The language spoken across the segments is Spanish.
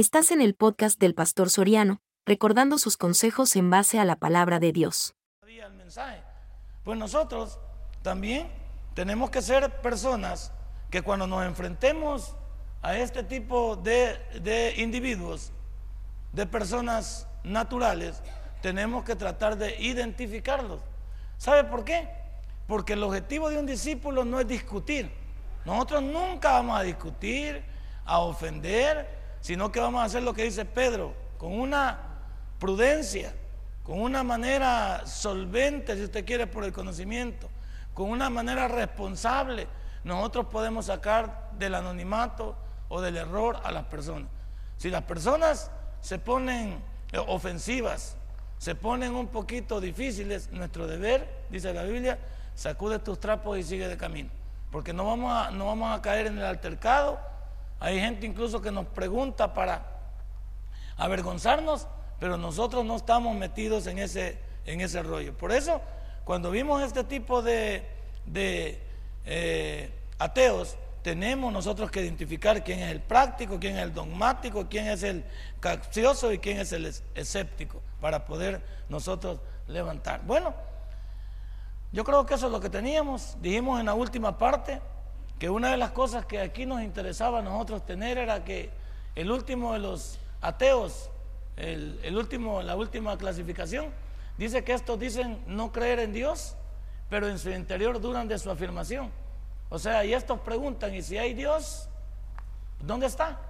Estás en el podcast del Pastor Soriano, recordando sus consejos en base a la palabra de Dios. Pues nosotros también tenemos que ser personas que cuando nos enfrentemos a este tipo de, de individuos, de personas naturales, tenemos que tratar de identificarlos. ¿Sabe por qué? Porque el objetivo de un discípulo no es discutir. Nosotros nunca vamos a discutir, a ofender, sino que vamos a hacer lo que dice Pedro, con una prudencia, con una manera solvente, si usted quiere, por el conocimiento, con una manera responsable, nosotros podemos sacar del anonimato o del error a las personas. Si las personas se ponen ofensivas, se ponen un poquito difíciles, nuestro deber, dice la Biblia, sacude tus trapos y sigue de camino. Porque no vamos a, no vamos a caer en el altercado hay gente incluso que nos pregunta para avergonzarnos, pero nosotros no estamos metidos en ese, en ese rollo. Por eso, cuando vimos este tipo de, eh, ateos, tenemos nosotros que identificar quién es el práctico, quién es el dogmático, quién es el capcioso y quién es el escéptico, para poder nosotros levantar. Bueno, yo creo que eso es lo que teníamos. Dijimos en la última parte que una de las cosas que aquí nos interesaba a nosotros tener era que el último de los ateos, el, último, la última clasificación, dice que estos dicen no creer en Dios, pero en su interior duran de su afirmación. O sea, y estos preguntan, ¿y si hay Dios? ¿Dónde está?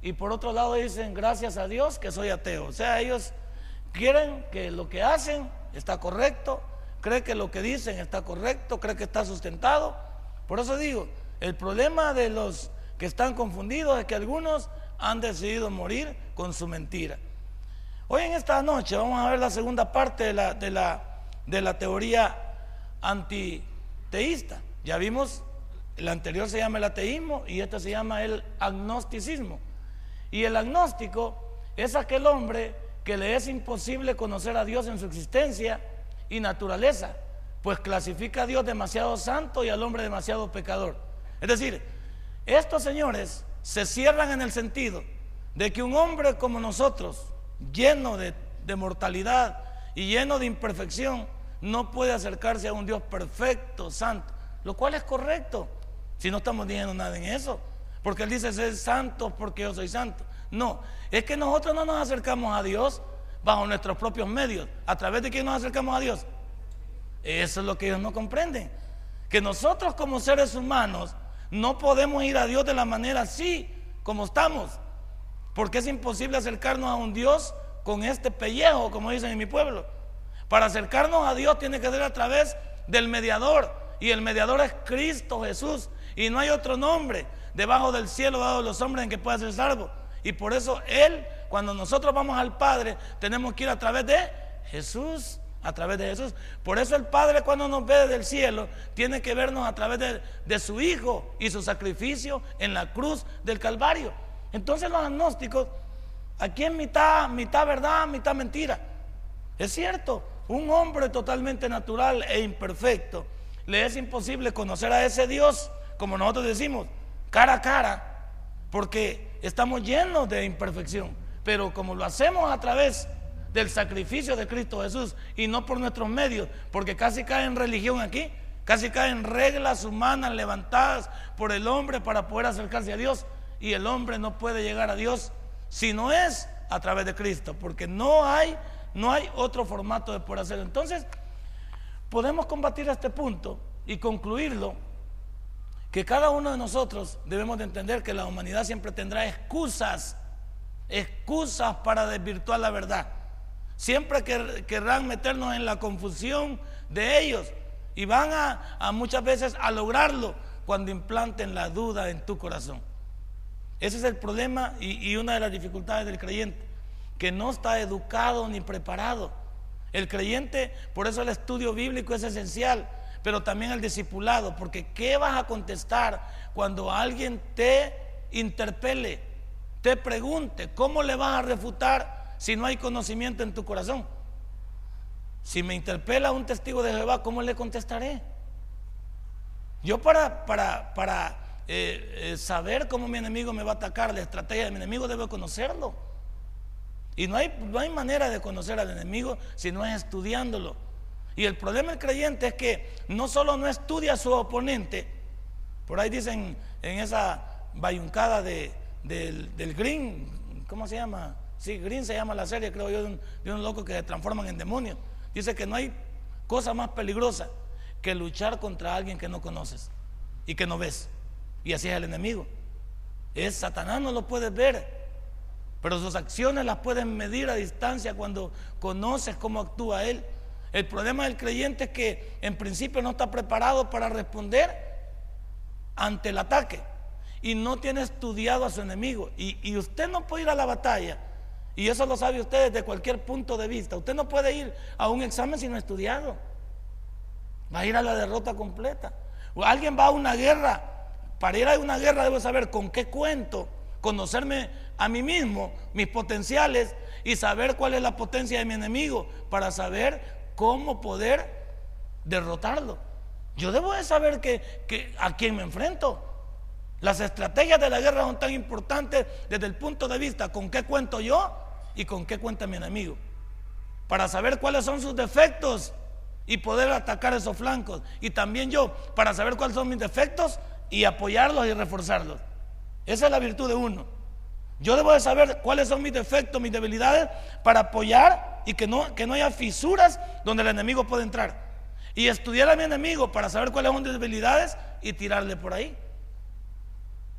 Y por otro lado dicen, gracias a Dios que soy ateo. O sea, ellos quieren que lo que hacen está correcto, creen que lo que dicen está correcto, creen que está sustentado. Por eso digo, el problema de los que están confundidos es que algunos han decidido morir con su mentira. Hoy en esta noche vamos a ver la segunda parte de la, de la, de la teoría antiteísta. Ya vimos, el anterior se llama el ateísmo y este se llama el agnosticismo. Y el agnóstico es aquel hombre que le es imposible conocer a Dios en su existencia y naturaleza, pues clasifica a Dios demasiado santo y al hombre demasiado pecador. Es decir, estos señores se cierran en el sentido de que un hombre como nosotros, lleno de, mortalidad y lleno de imperfección, no puede acercarse a un Dios perfecto, santo, lo cual es correcto, si no estamos diciendo nada en eso, porque Él dice ser santo porque yo soy santo. No, es que nosotros no nos acercamos a Dios bajo nuestros propios medios. ¿A través de quién nos acercamos a Dios? Eso es lo que ellos no comprenden. Que nosotros como seres humanos no podemos ir a Dios de la manera así como estamos, porque es imposible acercarnos a un Dios con este pellejo, como dicen en mi pueblo. Para acercarnos a Dios tiene que ser a través del mediador, y el mediador es Cristo Jesús, y no hay otro nombre debajo del cielo dado a los hombres en que pueda ser salvo. Y por eso Él, cuando nosotros vamos al Padre, tenemos que ir a través de Jesús a través de Jesús. Por eso el Padre cuando nos ve del cielo tiene que vernos a través de, su Hijo y su sacrificio en la cruz del Calvario. Entonces los agnósticos, aquí en mitad, mitad verdad, mitad mentira. Es cierto, un hombre totalmente natural e imperfecto, le es imposible conocer a ese Dios, como nosotros decimos, cara a cara, porque estamos llenos de imperfección. Pero como lo hacemos a través del sacrificio de Cristo Jesús y no por nuestros medios, porque casi cae en religión aquí, casi caen reglas humanas levantadas por el hombre para poder acercarse a Dios y el hombre no puede llegar a Dios si no es a través de Cristo, porque no hay no hay otro formato de poder hacerlo. Entonces, podemos combatir este punto y concluirlo que cada uno de nosotros debemos de entender que la humanidad siempre tendrá excusas, excusas para desvirtuar la verdad. Siempre querrán meternos en la confusión de ellos y van a, muchas veces a lograrlo cuando implanten la duda en tu corazón. Ese es el problema y, y una de las dificultades del creyente, que no está educado ni preparado. El creyente, por eso el estudio bíblico es esencial, pero también el discipulado, porque ¿qué vas a contestar cuando alguien te interpele, te pregunte, cómo le vas a refutar si no hay conocimiento en tu corazón? Si me interpela un testigo de Jehová, ¿cómo le contestaré? Yo para, para, para eh, eh, saber cómo mi enemigo me va a atacar, la estrategia de mi enemigo, debo conocerlo. Y no hay, no hay manera de conocer al enemigo si no es estudiándolo. Y el problema del creyente es que no solo no estudia a su oponente, por ahí dicen en esa bayuncada de, del, del Green, ¿cómo se llama? Sí, Green se llama la serie, creo yo, de un, de un loco que se transforman en demonios. Dice que no hay cosa más peligrosa que luchar contra alguien que no conoces y que no ves. Y así es el enemigo. Es Satanás, no lo puedes ver, pero sus acciones las puedes medir a distancia cuando conoces cómo actúa él. El problema del creyente es que en principio no está preparado para responder ante el ataque y no tiene estudiado a su enemigo. Y, y usted no puede ir a la batalla, y eso lo sabe usted desde cualquier punto de vista. Usted no puede ir a un examen si no ha estudiado. Va a ir a la derrota completa. Alguien va a una guerra. Para ir a una guerra debo saber con qué cuento, conocerme a mí mismo, mis potenciales y saber cuál es la potencia de mi enemigo para saber cómo poder derrotarlo. Yo debo de saber que, a quién me enfrento. Las estrategias de la guerra son tan importantes desde el punto de vista con qué cuento yo y con qué cuenta mi enemigo. Para saber cuáles son sus defectos y poder atacar esos flancos. Y también yo, para saber cuáles son mis defectos y apoyarlos y reforzarlos. Esa es la virtud de uno. Yo debo de saber cuáles son mis defectos, mis debilidades, para apoyar y que no, que no haya fisuras donde el enemigo puede entrar. Y estudiar a mi enemigo para saber cuáles son mis debilidades y tirarle por ahí.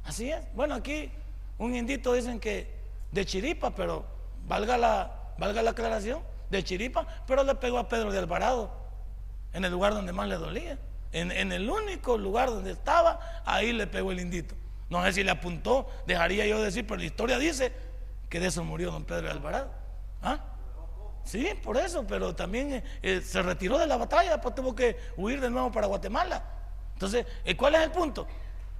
Así es. Bueno, aquí un indito dicen que de chiripa, pero valga la, valga la aclaración, de chiripa, pero le pegó a Pedro de Alvarado, en el lugar donde más le dolía. En, en, el único lugar donde estaba, ahí le pegó el indito. No sé si le apuntó, dejaría yo decir, pero la historia dice que de eso murió don Pedro de Alvarado. ¿Ah? Sí, por eso, pero también eh, eh, se retiró de la batalla, después tuvo que huir de nuevo para Guatemala. Entonces, eh, ¿cuál es el punto?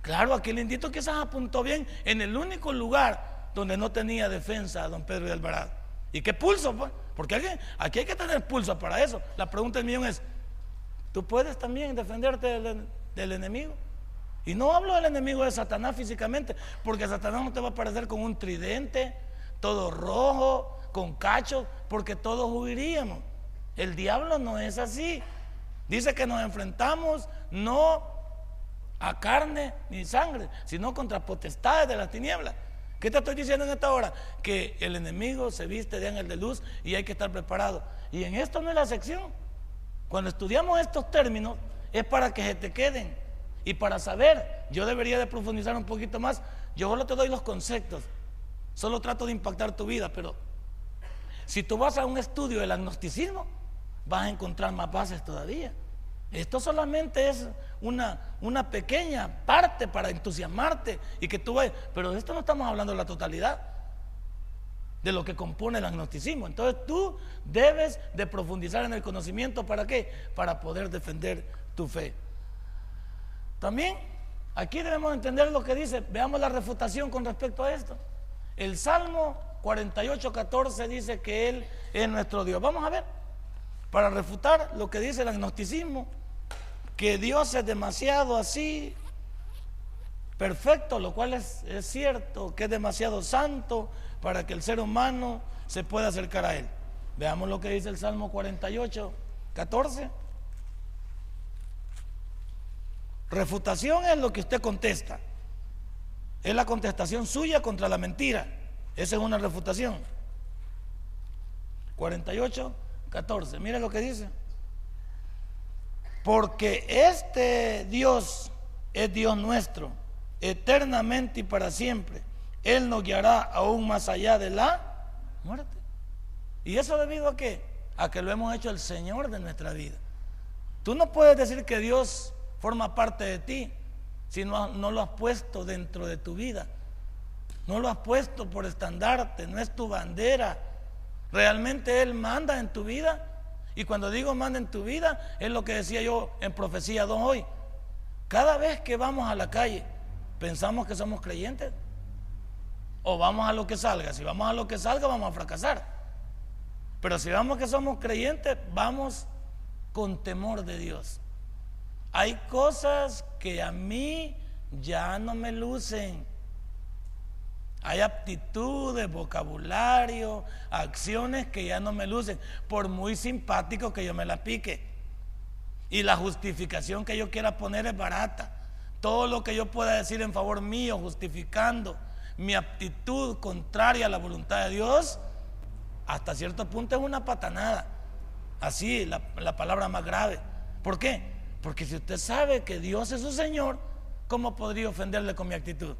Claro, aquel indito quizás apuntó bien en el único lugar donde no tenía defensa a don Pedro de Alvarado. ¿Y qué pulso? Pues? Porque aquí, hay que tener pulso para eso. La pregunta del millón es, ¿tú puedes también defenderte del, enemigo? Y no hablo del enemigo de Satanás físicamente, porque Satanás no te va a aparecer con un tridente, todo rojo, con cachos, porque todos huiríamos. El diablo no es así. Dice que nos enfrentamos no a carne ni sangre, sino contra potestades de la tiniebla. ¿Qué te estoy diciendo en esta hora? Que el enemigo se viste de ángel de luz y hay que estar preparado. Y en esto no es la sección. Cuando estudiamos estos términos es para que se te queden y para saber. Yo debería de profundizar un poquito más. Yo solo te doy los conceptos. Solo trato de impactar tu vida, pero si tú vas a un estudio del agnosticismo, vas a encontrar más bases todavía. Esto solamente es una, una pequeña parte para entusiasmarte y que tú vayas. Pero de esto no estamos hablando de la totalidad de lo que compone el agnosticismo. Entonces tú debes de profundizar en el conocimiento. ¿Para qué? Para poder defender tu fe. También aquí debemos entender lo que dice. Veamos la refutación con respecto a esto. El Salmo 48, 14 dice que Él es nuestro Dios. Vamos a ver. Para refutar lo que dice el agnosticismo que Dios es demasiado así, perfecto, lo cual es, es, cierto, que es demasiado santo para que el ser humano se pueda acercar a Él. Veamos lo que dice el Salmo 48, 14. Refutación es lo que usted contesta. Es la contestación suya contra la mentira. Esa es una refutación. 48, 14. Mire lo que dice. Porque este Dios es Dios nuestro, eternamente y para siempre. Él nos guiará aún más allá de la muerte. ¿Y eso debido a qué? A que lo hemos hecho el Señor de nuestra vida. Tú no puedes decir que Dios forma parte de ti si no, no lo has puesto dentro de tu vida. No lo has puesto por estandarte, no es tu bandera. Realmente Él manda en tu vida y cuando digo manda en tu vida, es lo que decía yo en Profecía 2 hoy. Cada vez que vamos a la calle, pensamos que somos creyentes. O vamos a lo que salga. Si vamos a lo que salga, vamos a fracasar. Pero si vamos que somos creyentes, vamos con temor de Dios. Hay cosas que a mí ya no me lucen. Hay aptitudes, vocabulario, acciones que ya no me lucen, por muy simpático que yo me la pique. Y la justificación que yo quiera poner es barata. Todo lo que yo pueda decir en favor mío, justificando mi aptitud contraria a la voluntad de Dios, hasta cierto punto es una patanada. Así, la, la palabra más grave. ¿Por qué? Porque si usted sabe que Dios es su Señor, ¿cómo podría ofenderle con mi actitud?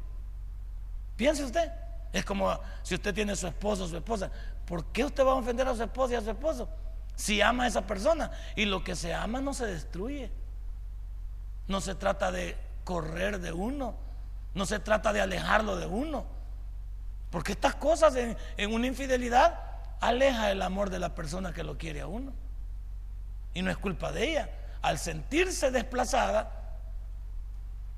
Piense usted. Es como si usted tiene su esposo o su esposa. ¿Por qué usted va a ofender a su esposa y a su esposo? Si ama a esa persona. Y lo que se ama no se destruye. No se trata de correr de uno. No se trata de alejarlo de uno. Porque estas cosas en, en una infidelidad aleja el amor de la persona que lo quiere a uno. Y no es culpa de ella. Al sentirse desplazada,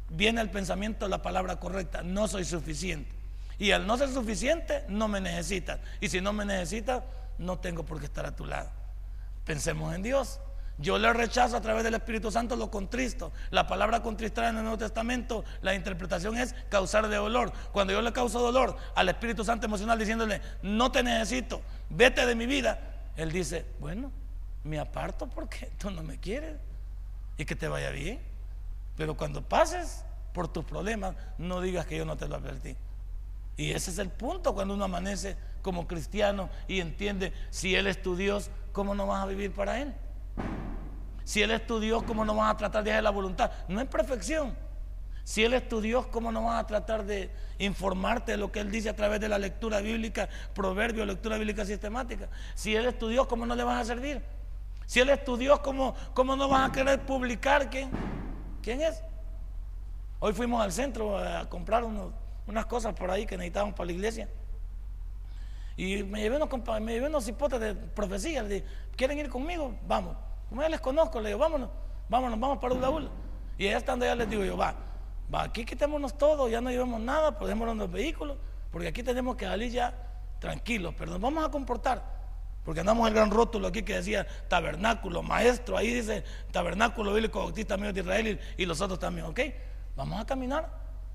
viene el pensamiento la palabra correcta, no soy suficiente. Y al no ser suficiente, no me necesitas. Y si no me necesitas, no tengo por qué estar a tu lado. Pensemos en Dios. Yo le rechazo a través del Espíritu Santo lo contristo. La palabra contristar en el Nuevo Testamento, la interpretación es causar de dolor. Cuando yo le causo dolor al Espíritu Santo emocional diciéndole, no te necesito, vete de mi vida, Él dice, bueno, me aparto porque tú no me quieres y que te vaya bien. Pero cuando pases por tus problemas, no digas que yo no te lo advertí. Y ese es el punto cuando uno amanece como cristiano y entiende, si Él es tu Dios, ¿cómo no vas a vivir para Él? Si Él es tu Dios, ¿cómo no vas a tratar de hacer la voluntad? No es perfección. Si Él es tu Dios, ¿cómo no vas a tratar de informarte de lo que Él dice a través de la lectura bíblica, proverbio, lectura bíblica sistemática? Si Él es tu Dios, ¿cómo no le vas a servir? Si Él es tu Dios, ¿cómo, cómo no vas a querer publicar quién? ¿Quién es? Hoy fuimos al centro a comprar unas cosas por ahí que necesitábamos para la iglesia. Y me llevé unos, me llevé unos hipotes de profecía. Le dije, ¿quieren ir conmigo? Vamos. Como ya les conozco, le digo, vámonos, vámonos, vamos para Ulaula. Y allá estando ya les digo yo, va, va, aquí quitémonos todo, ya no llevamos nada, podemos los vehículos, porque aquí tenemos que salir ya tranquilos, pero nos vamos a comportar. Porque andamos el gran rótulo aquí que decía tabernáculo, maestro, ahí dice tabernáculo bíblico bautista amigo de Israel y, los otros también, ¿ok? Vamos a caminar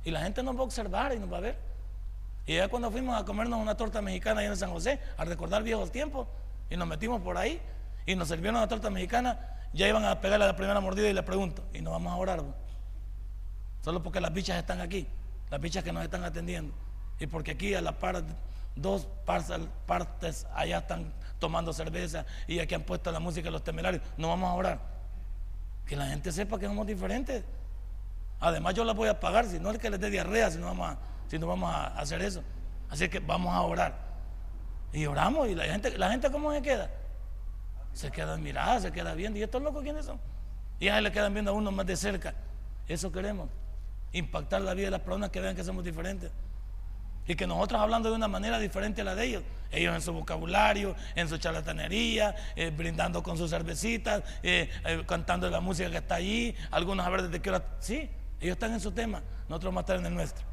y la gente nos va a observar y nos va a ver. Y ya cuando fuimos a comernos una torta mexicana allá en San José, a recordar viejos tiempos, y nos metimos por ahí y nos sirvieron una torta mexicana, ya iban a pegarle la primera mordida y le pregunto, ¿y nos vamos a orar? Solo porque las bichas están aquí, las bichas que nos están atendiendo. Y porque aquí a la par, dos partes allá están tomando cerveza y aquí han puesto la música de los temerarios. No vamos a orar. Que la gente sepa que somos diferentes. Además yo la voy a pagar, si no es que les dé diarrea, si no vamos a, si no vamos a hacer eso. Así que vamos a orar. Y oramos y la gente, la gente ¿cómo se queda? Se queda mirada, se queda viendo. ¿Y estos locos quiénes son? Y ya le quedan viendo a uno más de cerca. Eso queremos. Impactar la vida de las personas que vean que somos diferentes. Y que nosotros hablando de una manera diferente a la de ellos. Ellos en su vocabulario, en su charlatanería, eh, brindando con sus cervecitas, eh, eh, cantando la música que está allí. Algunos a ver desde qué hora. Sí, ellos están en su tema, nosotros vamos a estar en el nuestro.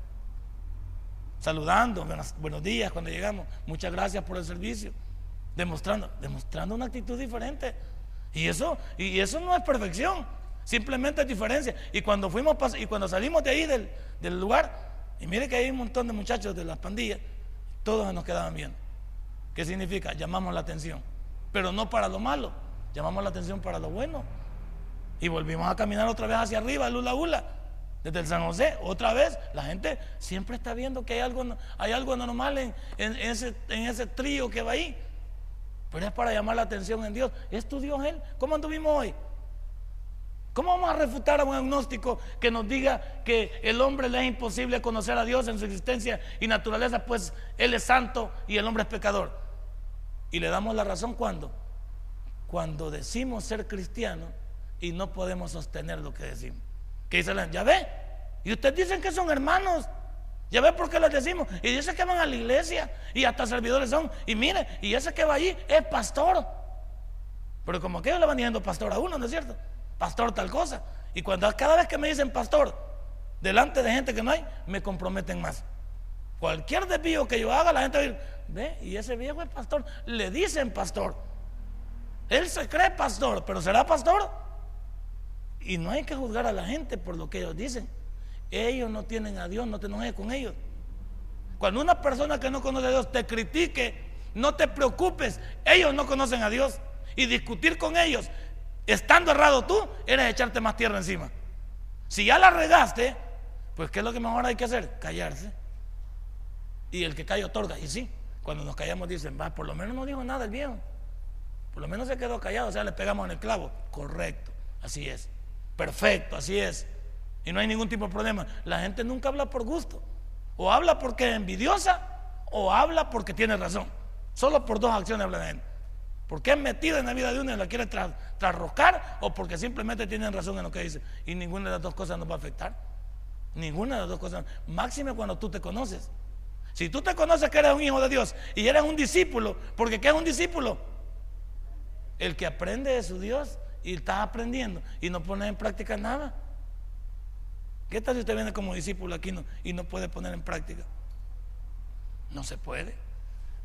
Saludando, buenos, días cuando llegamos. Muchas gracias por el servicio. Demostrando, demostrando una actitud diferente. Y eso, y eso no es perfección, simplemente es diferencia. Y cuando fuimos y cuando salimos de ahí del, del lugar, y mire que hay un montón de muchachos de las pandillas, todos nos quedaban bien. ¿Qué significa? Llamamos la atención. Pero no para lo malo, llamamos la atención para lo bueno. Y volvimos a caminar otra vez hacia arriba, Lula Ula, desde el San José. Otra vez, la gente siempre está viendo que hay algo, hay algo normal en, ese, en ese trío que va ahí. Pero es para llamar la atención en Dios. ¿Es tu Dios Él? ¿Cómo anduvimos hoy? ¿Cómo vamos a refutar a un agnóstico que nos diga que el hombre le es imposible conocer a Dios en su existencia y naturaleza, pues Él es santo y el hombre es pecador? Y le damos la razón cuando? Cuando decimos ser cristianos y no podemos sostener lo que decimos. Que dice ya ve, y ustedes dicen que son hermanos. Ya ve por qué les decimos. Y dice que van a la iglesia y hasta servidores son. Y mire, y ese que va allí es pastor. Pero como que ellos le van diciendo pastor a uno, ¿no es cierto? Pastor tal cosa. Y cuando cada vez que me dicen pastor, delante de gente que no hay, me comprometen más. Cualquier desvío que yo haga, la gente va a decir, ve, y ese viejo es pastor. Le dicen pastor. Él se cree pastor, pero ¿será pastor? Y no hay que juzgar a la gente por lo que ellos dicen. Ellos no tienen a Dios, no te enojes con ellos. Cuando una persona que no conoce a Dios te critique, no te preocupes, ellos no conocen a Dios. Y discutir con ellos, estando errado tú, eres echarte más tierra encima. Si ya la regaste, pues ¿qué es lo que mejor hay que hacer? Callarse. Y el que calla otorga. Y sí, cuando nos callamos dicen, va, por lo menos no dijo nada el viejo. Por lo menos se quedó callado, o sea, le pegamos en el clavo. Correcto, así es. Perfecto, así es. Y no hay ningún tipo de problema. La gente nunca habla por gusto. O habla porque es envidiosa o habla porque tiene razón. Solo por dos acciones habla de gente. Porque es metida en la vida de uno y la quiere trasroscar o porque simplemente tienen razón en lo que dice. Y ninguna de las dos cosas nos va a afectar. Ninguna de las dos cosas. Máxime cuando tú te conoces. Si tú te conoces que eres un hijo de Dios y eres un discípulo, porque ¿qué es un discípulo? El que aprende de su Dios y está aprendiendo y no pone en práctica nada. ¿Qué tal si usted viene como discípulo aquí y no puede poner en práctica? No se puede.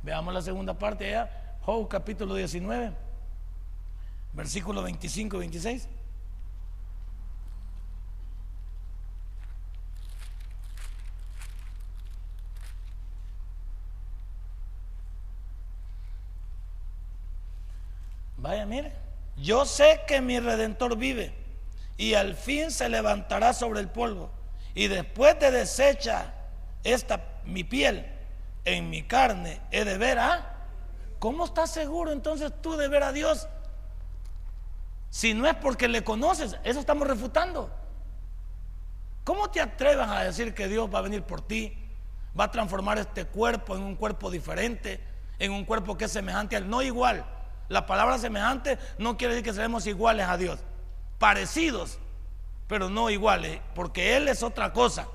Veamos la segunda parte ya, Job capítulo 19, versículo 25 26. Vaya, mire, yo sé que mi redentor vive y al fin se levantará sobre el polvo y después de deshecha esta mi piel en mi carne he de ver a ¿Cómo estás seguro entonces tú de ver a Dios? Si no es porque le conoces, eso estamos refutando. ¿Cómo te atreves a decir que Dios va a venir por ti? Va a transformar este cuerpo en un cuerpo diferente, en un cuerpo que es semejante al no igual. La palabra semejante no quiere decir que seremos iguales a Dios, parecidos, pero no iguales, porque Él es otra cosa.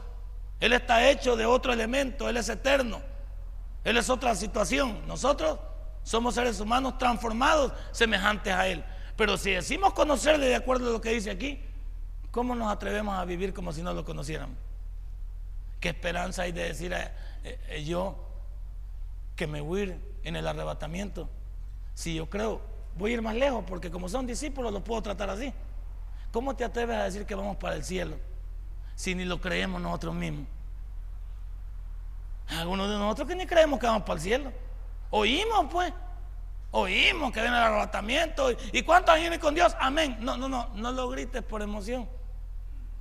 Él está hecho de otro elemento, Él es eterno, Él es otra situación. Nosotros somos seres humanos transformados semejantes a Él. Pero si decimos conocerle de acuerdo a lo que dice aquí, ¿cómo nos atrevemos a vivir como si no lo conociéramos? ¿Qué esperanza hay de decir eh, eh, yo que me voy a ir en el arrebatamiento? Si yo creo, voy a ir más lejos porque como son discípulos los puedo tratar así. ¿Cómo te atreves a decir que vamos para el cielo si ni lo creemos nosotros mismos? Algunos de nosotros que ni creemos que vamos para el cielo. Oímos pues, oímos que viene el arrebatamiento. ¿Y cuántos vienen con Dios? Amén. No, no, no, no lo grites por emoción.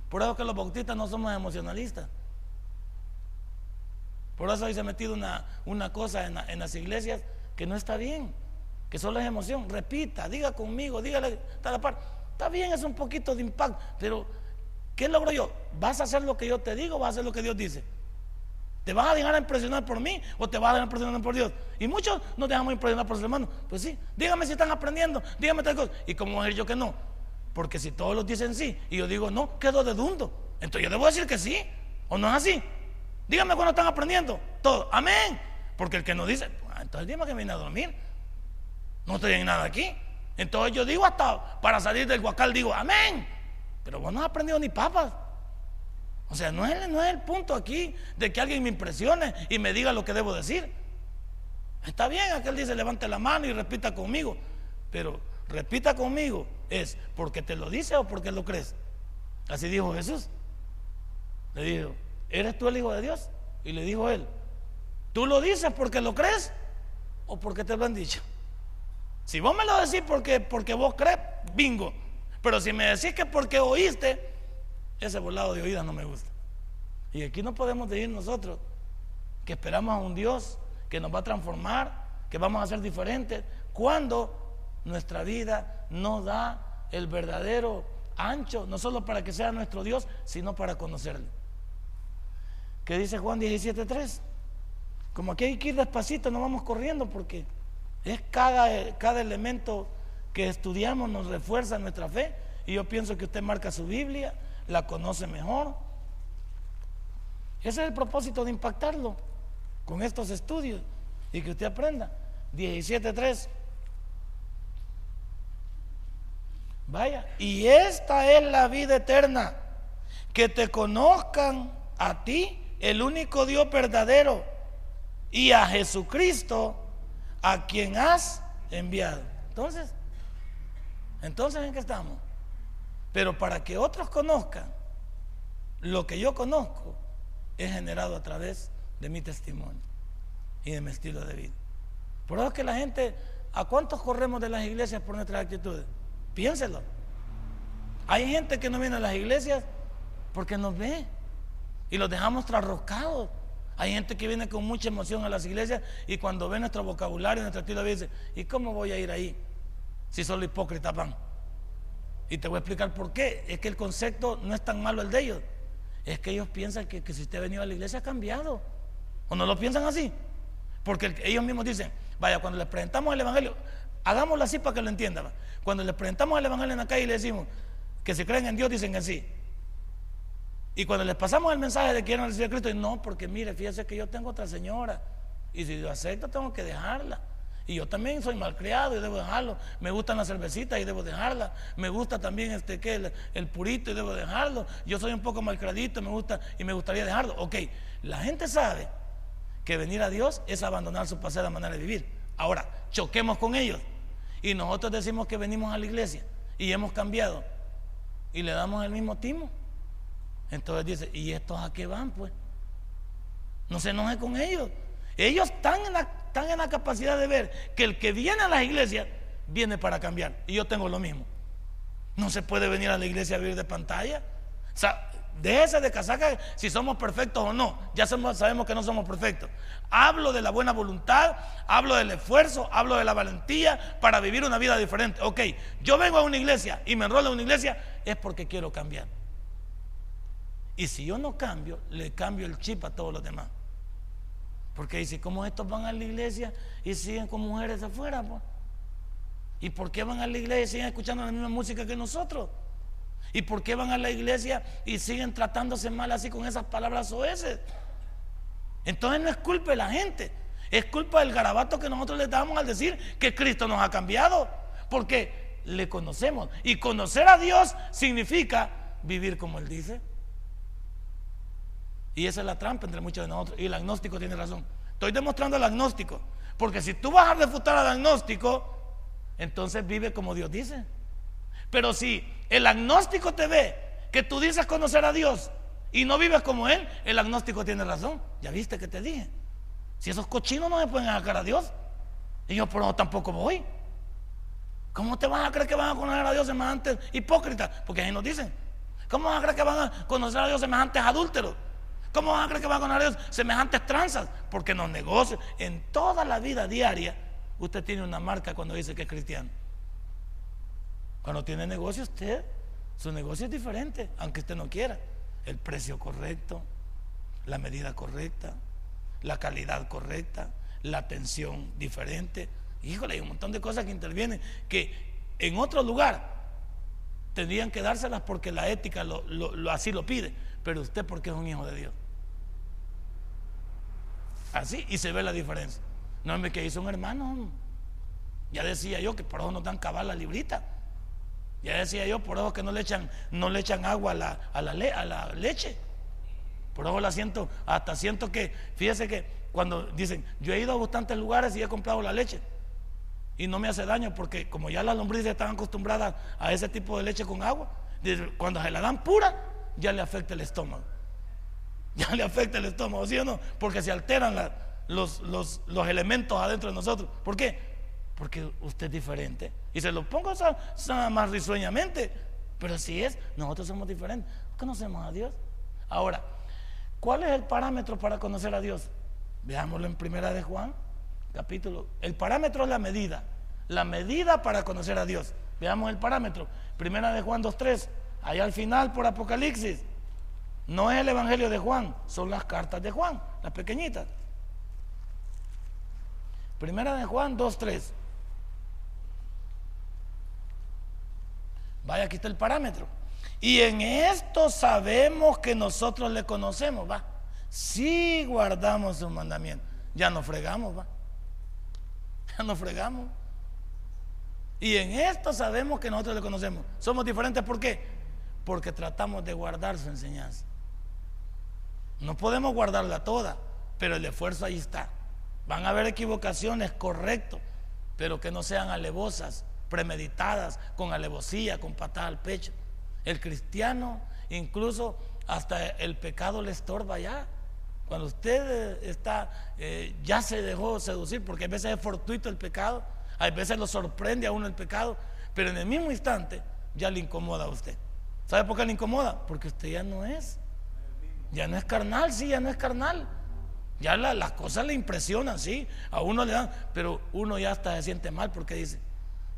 Por eso que los bautistas no somos emocionalistas. Por eso ahí se ha metido una, una cosa en, las iglesias que no está bien que solo es emoción. Repita, diga conmigo, dígale, par. Está bien, es un poquito de impacto, pero ¿qué logro yo? ¿Vas a hacer lo que yo te digo o vas a hacer lo que Dios dice? ¿Te vas a dejar impresionar por mí o te vas a dejar impresionar por Dios? Y muchos nos dejamos impresionar por su hermano. Pues sí, dígame si están aprendiendo, dígame tal cosa. ¿Y cómo decir yo que no? Porque si todos los dicen sí y yo digo no, quedo de dundo. Entonces yo debo decir que sí, o no es así. Dígame cuando están aprendiendo. Todo. Amén. Porque el que no dice, ah, entonces dime que viene a dormir. No estoy en nada aquí. Entonces yo digo hasta para salir del guacal, digo, amén. Pero vos no has aprendido ni papas. O sea, no es, no es el punto aquí de que alguien me impresione y me diga lo que debo decir. Está bien, aquel dice, levante la mano y repita conmigo. Pero repita conmigo es porque te lo dice o porque lo crees. Así dijo Jesús. Le dijo, ¿eres tú el Hijo de Dios? Y le dijo él, ¿tú lo dices porque lo crees o porque te lo han dicho? Si vos me lo decís porque, porque vos crees, bingo. Pero si me decís que porque oíste, ese volado de oídas no me gusta. Y aquí no podemos decir nosotros que esperamos a un Dios que nos va a transformar, que vamos a ser diferentes, cuando nuestra vida no da el verdadero ancho, no solo para que sea nuestro Dios, sino para conocerle. ¿Qué dice Juan 17.3? Como aquí hay que ir despacito, no vamos corriendo porque es cada, cada elemento que estudiamos nos refuerza nuestra fe. Y yo pienso que usted marca su Biblia, la conoce mejor. Ese es el propósito de impactarlo con estos estudios y que usted aprenda. 17.3. Vaya, y esta es la vida eterna, que te conozcan a ti, el único Dios verdadero, y a Jesucristo, a quien has enviado. Entonces, entonces en qué estamos. Pero para que otros conozcan Lo que yo conozco es generado a través de mi testimonio y de mi estilo de vida. Por eso es que la gente, ¿a cuántos corremos de las iglesias por nuestras actitudes? Piénselo. Hay gente que no viene a las iglesias porque nos ve y los dejamos trasroscados. Hay gente que viene con mucha emoción a las iglesias y cuando ve nuestro vocabulario, nuestro estilo de vida, dice, ¿y cómo voy a ir ahí si solo hipócritas van? Y te voy a explicar por qué. Es que el concepto no es tan malo el de ellos. Es que ellos piensan que, si usted ha venido a la iglesia ha cambiado. ¿O no lo piensan así? Porque ellos mismos dicen, vaya, cuando les presentamos el Evangelio, hagámoslo así para que lo entiendan. Cuando les presentamos el Evangelio en la calle y le decimos que si creen en Dios, dicen que sí. Y cuando les pasamos el mensaje de que quieren recibir a Cristo, no, porque mire, fíjese que yo tengo otra señora. Y si yo acepto, tengo que dejarla. Y yo también soy malcriado y debo dejarlo. Me gustan las cervecitas y debo dejarla. Me gusta también este, que el, purito y debo dejarlo. Yo soy un poco malcradito me gusta, y me gustaría dejarlo. Ok, la gente sabe que venir a Dios es abandonar su pasada manera de vivir. Ahora, choquemos con ellos. Y nosotros decimos que venimos a la iglesia y hemos cambiado. Y le damos el mismo timo. Entonces dice, ¿y estos a qué van pues? No se enoje con ellos. Ellos están en, la, capacidad de ver que el que viene a las iglesias viene para cambiar. Y yo tengo lo mismo. No se puede venir a la iglesia a vivir de pantalla. O sea, déjese de casaca si somos perfectos o no. Ya sabemos que no somos perfectos. Hablo de la buena voluntad, hablo del esfuerzo, hablo de la valentía para vivir una vida diferente. Ok, yo vengo a una iglesia y me enrolo en una iglesia es porque quiero cambiar. Y si yo no cambio, le cambio el chip a todos los demás. Porque dice, ¿cómo estos van a la iglesia y siguen con mujeres afuera? ¿Y por qué van a la iglesia y siguen escuchando la misma música que nosotros? ¿Y por qué van a la iglesia y siguen tratándose mal así con esas palabras oeces? Entonces no es culpa de la gente, es culpa del garabato que nosotros le damos al decir que Cristo nos ha cambiado, porque le conocemos. Y conocer a Dios significa vivir como Él dice. Y esa es la trampa entre muchos de nosotros. Y el agnóstico tiene razón. Estoy demostrando el agnóstico. Porque si tú vas a refutar al agnóstico, entonces vive como Dios dice. Pero si el agnóstico te ve que tú dices conocer a Dios y no vives como Él, el agnóstico tiene razón. Ya viste que te dije. Si esos cochinos no me pueden sacar a Dios, y yo por eso tampoco voy. ¿Cómo te vas a creer que van a conocer a Dios semejantes hipócritas? Porque ahí nos dicen. ¿Cómo vas a creer que van a conocer a Dios semejantes adúlteros? ¿Cómo van a creer que van a a Dios semejantes tranzas? Porque en los negocios, en toda la vida diaria, usted tiene una marca cuando dice que es cristiano. Cuando tiene negocio usted, su negocio es diferente, aunque usted no quiera. El precio correcto, la medida correcta, la calidad correcta, la atención diferente. Híjole, hay un montón de cosas que intervienen que en otro lugar tendrían que dárselas porque la ética así lo pide, pero usted porque es un hijo de Dios. Así, y se ve la diferencia. No me que hizo un hermano. Ya decía yo que por eso no dan cabal la librita. Ya decía yo por eso que no le echan, no le echan agua a la, a la, a la leche. Por eso la siento, hasta siento que, fíjese que cuando dicen, yo he ido a bastantes lugares y he comprado la leche. Y no me hace daño porque como ya las lombrices están acostumbradas a ese tipo de leche con agua, cuando se la dan pura, ya le afecta el estómago ya le afecta el estómago, ¿sí o no? Porque se alteran los, elementos adentro de nosotros. ¿Por qué? Porque usted es diferente. Y se lo pongo más risueñamente, pero así es, nosotros somos diferentes. Conocemos a Dios. Ahora, ¿cuál es el parámetro para conocer a Dios? Veámoslo en Primera de Juan, capítulo. El parámetro es la medida. La medida para conocer a Dios. Veamos el parámetro. Primera de Juan 2.3. Allá al final por Apocalipsis. No es el Evangelio de Juan, son las cartas de Juan, las pequeñitas. Primera de Juan 2.3. Vaya, aquí está el parámetro. Y en esto sabemos que nosotros le conocemos, va. Si guardamos su mandamiento, ya no fregamos, va. Ya no fregamos. Y en esto sabemos que nosotros le conocemos. Somos diferentes, ¿por qué? Porque tratamos de guardar su enseñanza. No podemos guardarla toda, pero el esfuerzo ahí está. Van a haber equivocaciones, correcto, pero que no sean alevosas, premeditadas, con alevosía, con patada al pecho. El cristiano incluso hasta el pecado le estorba ya. Cuando usted eh, está, eh, ya se dejó seducir, porque a veces es fortuito el pecado, a veces lo sorprende a uno el pecado, pero en el mismo instante ya le incomoda a usted. ¿Sabe por qué le incomoda? Porque usted ya no es. Ya no es carnal, sí, ya no es carnal. Ya las cosas le impresionan, sí. A uno le dan, pero uno ya hasta se siente mal porque dice,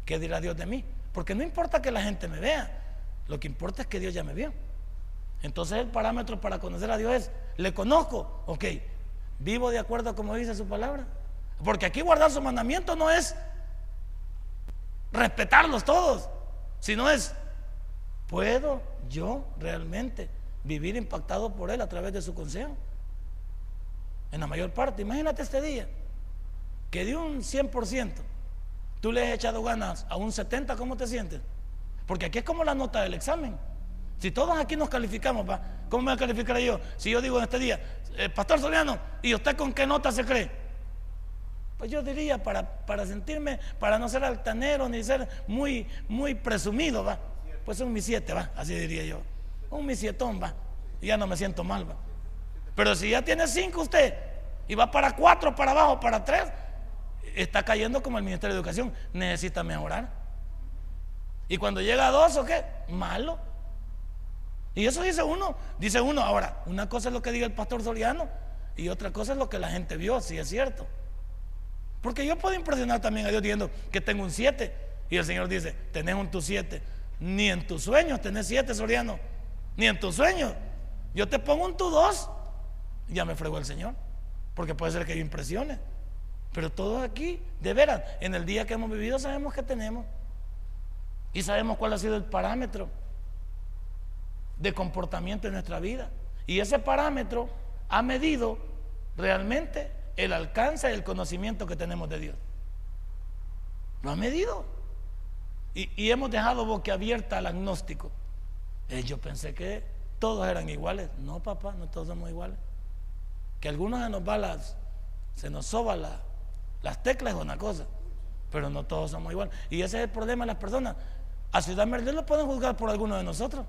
¿qué dirá Dios de mí? Porque no importa que la gente me vea, lo que importa es que Dios ya me vio. Entonces el parámetro para conocer a Dios es, ¿le conozco? Ok, vivo de acuerdo a como dice su palabra. Porque aquí guardar su mandamiento no es respetarlos todos, sino es, ¿puedo yo realmente vivir impactado por Él a través de su consejo? En la mayor parte, imagínate este día, que de un 100%, tú le has echado ganas a un 70, ¿cómo te sientes? Porque aquí es como la nota del examen. Si todos aquí nos calificamos, ¿cómo me calificaré yo? Si yo digo en este día, eh, Pastor Soliano, ¿y usted con qué nota se cree? Pues yo diría, para, para sentirme, para no ser altanero ni ser muy, muy presumido, va. Pues un mi siete, va, así diría yo. Un mi sietón, va. Y ya no me siento mal, va. Pero si ya tiene cinco usted y va para cuatro, para abajo, para tres, está cayendo como el Ministerio de Educación. Necesita mejorar. Y cuando llega a dos, ¿o qué? Malo. Y eso dice uno, dice uno. Ahora, una cosa es lo que diga el pastor Soriano y otra cosa es lo que la gente vio, si es cierto. Porque yo puedo impresionar también a Dios diciendo que tengo un 7. Y el Señor dice, tenés un tu 7. Ni en tus sueños tenés 7, Soriano. Ni en tus sueños. Yo te pongo un tu 2. Ya me fregó el Señor. Porque puede ser que yo impresione. Pero todos aquí, de veras, en el día que hemos vivido sabemos que tenemos. Y sabemos cuál ha sido el parámetro de comportamiento en nuestra vida. Y ese parámetro ha medido realmente el alcance y el conocimiento que tenemos de Dios. Lo ha medido. Y, hemos dejado boquiabierta al agnóstico. Eh, yo pensé que todos eran iguales. No, papá, no todos somos iguales. Que algunos se nos va las, se nos soba las teclas es una cosa, pero no todos somos iguales. Y ese es el problema de las personas. A Ciudad Merlín lo pueden juzgar por alguno de nosotros.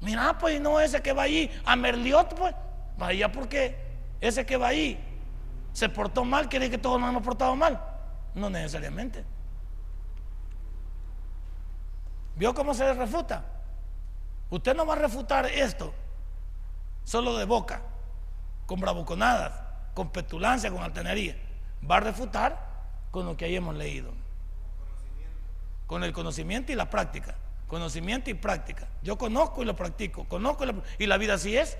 Mira, pues no ese que va allí a Merliot, pues, vaya porque ese que va ahí se portó mal, quiere que todos nos hemos portado mal. No necesariamente. ¿Vio cómo se refuta? Usted no va a refutar esto solo de boca, con bravuconadas, con petulancia, con altanería. Va a refutar con lo que ahí hemos leído. Con el conocimiento y la práctica. Conocimiento y práctica. Yo conozco y lo practico. Conozco y la vida así es.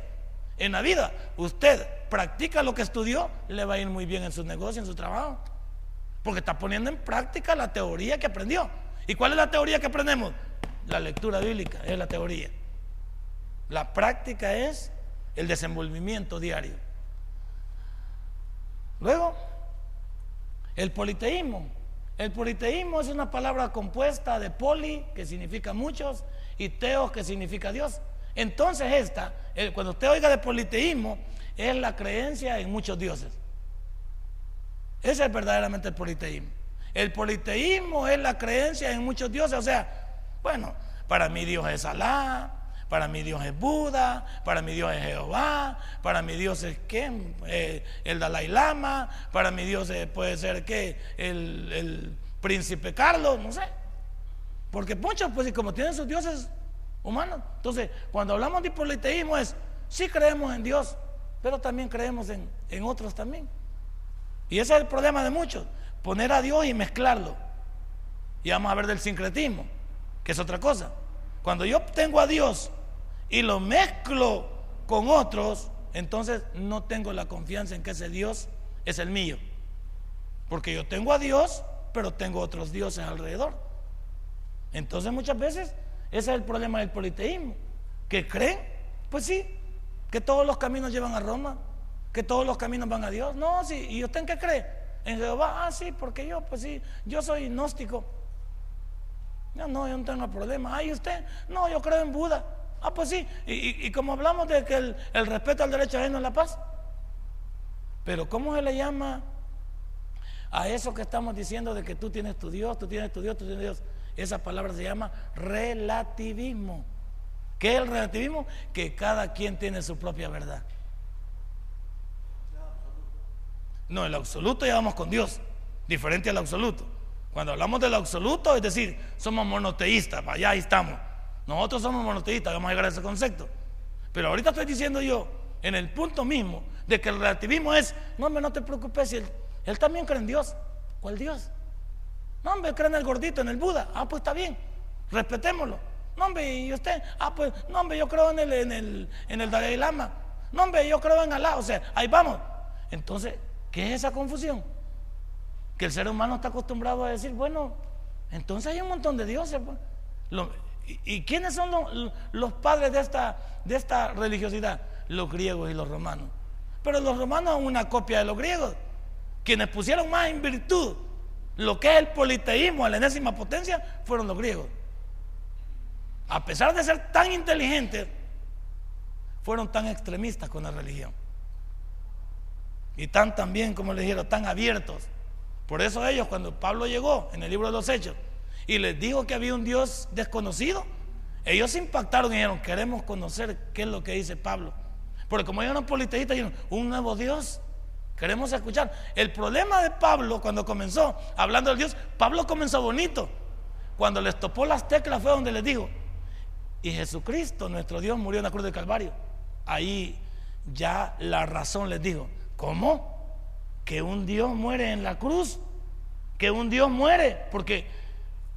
En la vida, usted practica lo que estudió, le va a ir muy bien en su negocio, en su trabajo. Porque está poniendo en práctica la teoría que aprendió. ¿Y cuál es la teoría que aprendemos? La lectura bíblica es la teoría. La práctica es el desenvolvimiento diario. Luego, el politeísmo. El politeísmo es una palabra compuesta de poli, que significa muchos, y teos, que significa Dios. Entonces esta, cuando usted oiga de politeísmo, es la creencia en muchos dioses. Ese es verdaderamente el politeísmo. El politeísmo es la creencia en muchos dioses. O sea, bueno, para mí Dios es Alá, para mí Dios es Buda, para mí Dios es Jehová, para mí Dios es qué, eh, el Dalai Lama, para mí Dios puede ser qué, el, el príncipe Carlos, no sé. Porque muchos, pues, como tienen sus dioses humanos. Entonces, cuando hablamos de politeísmo es, sí creemos en Dios, pero también creemos en, en otros también. Y ese es el problema de muchos, poner a Dios y mezclarlo. Y vamos a ver del sincretismo, que es otra cosa. Cuando yo tengo a Dios y lo mezclo con otros, entonces no tengo la confianza en que ese Dios es el mío. Porque yo tengo a Dios, pero tengo otros dioses alrededor. Entonces muchas veces ese es el problema del politeísmo. Que creen, pues sí, que todos los caminos llevan a Roma, que todos los caminos van a Dios. No, sí, ¿y usted en qué cree? En Jehová, ah, sí, porque yo, pues sí, yo soy gnóstico. No, no, yo no tengo problema. Ay, usted, no, yo creo en Buda. Ah, pues sí, y, como hablamos de que el, el respeto al derecho ajeno es la paz. Pero ¿cómo se le llama a eso que estamos diciendo de que tú tienes tu Dios, tú tienes tu Dios, tú tienes Dios? Esa palabra se llama relativismo. ¿Qué es el relativismo? Que cada quien tiene su propia verdad. No, el absoluto ya vamos con Dios, diferente al absoluto. Cuando hablamos del absoluto, es decir, somos monoteístas, allá estamos. Nosotros somos monoteístas, vamos a llegar a ese concepto. Pero ahorita estoy diciendo yo, en el punto mismo, de que el relativismo es, no, hombre, no te preocupes, si él, también cree en Dios. ¿Cuál Dios? No, hombre, cree en el gordito, en el Buda. Ah, pues está bien, respetémoslo. No, hombre, ¿y usted? Ah, pues, no, hombre, yo creo en el, en el, en el Dalai Lama. No, hombre, yo creo en Alá. O sea, ahí vamos. Entonces, ¿qué es esa confusión? Que el ser humano está acostumbrado a decir, bueno, entonces hay un montón de dioses. Pues. y, quiénes son los, padres de esta, de esta religiosidad? Los griegos y los romanos. Pero los romanos son una copia de los griegos. Quienes pusieron más en virtud lo que es el politeísmo la enésima potencia fueron los griegos. A pesar de ser tan inteligentes, fueron tan extremistas con la religión. Y tan también, como les dijeron, tan abiertos. Por eso ellos, cuando Pablo llegó en el libro de los Hechos y les dijo que había un Dios desconocido, ellos se impactaron y dijeron, queremos conocer qué es lo que dice Pablo. Porque como ellos eran politeístas, dijeron, un nuevo Dios. Queremos escuchar. El problema de Pablo cuando comenzó hablando del Dios, Pablo comenzó bonito. Cuando les topó las teclas fue donde les dijo, y Jesucristo, nuestro Dios, murió en la cruz del Calvario. Ahí ya la razón les dijo, ¿cómo? Que un Dios muere en la cruz, que un Dios muere, porque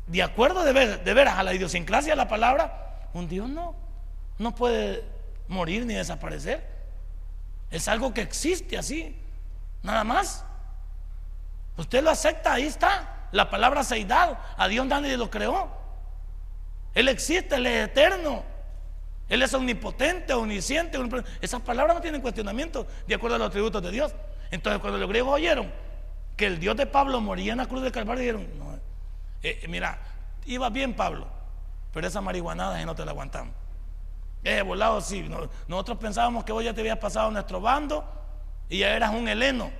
de acuerdo de, ver, veras a la idiosincrasia de la palabra, un Dios no, no puede morir ni desaparecer. Es algo que existe así. Nada más. Usted lo acepta, ahí está. La palabra seidad. A Dios nadie lo creó. Él existe, Él es eterno. Él es omnipotente, omnisciente. Esas palabras no tienen cuestionamiento de acuerdo a los atributos de Dios. Entonces, cuando los griegos oyeron que el Dios de Pablo moría en la cruz del Calvario, dijeron: no, eh, eh, Mira, iba bien Pablo, pero esa marihuanada no te la aguantamos. Es volado, sí. Nosotros pensábamos que vos ya te habías pasado a nuestro bando y ya eras un heleno,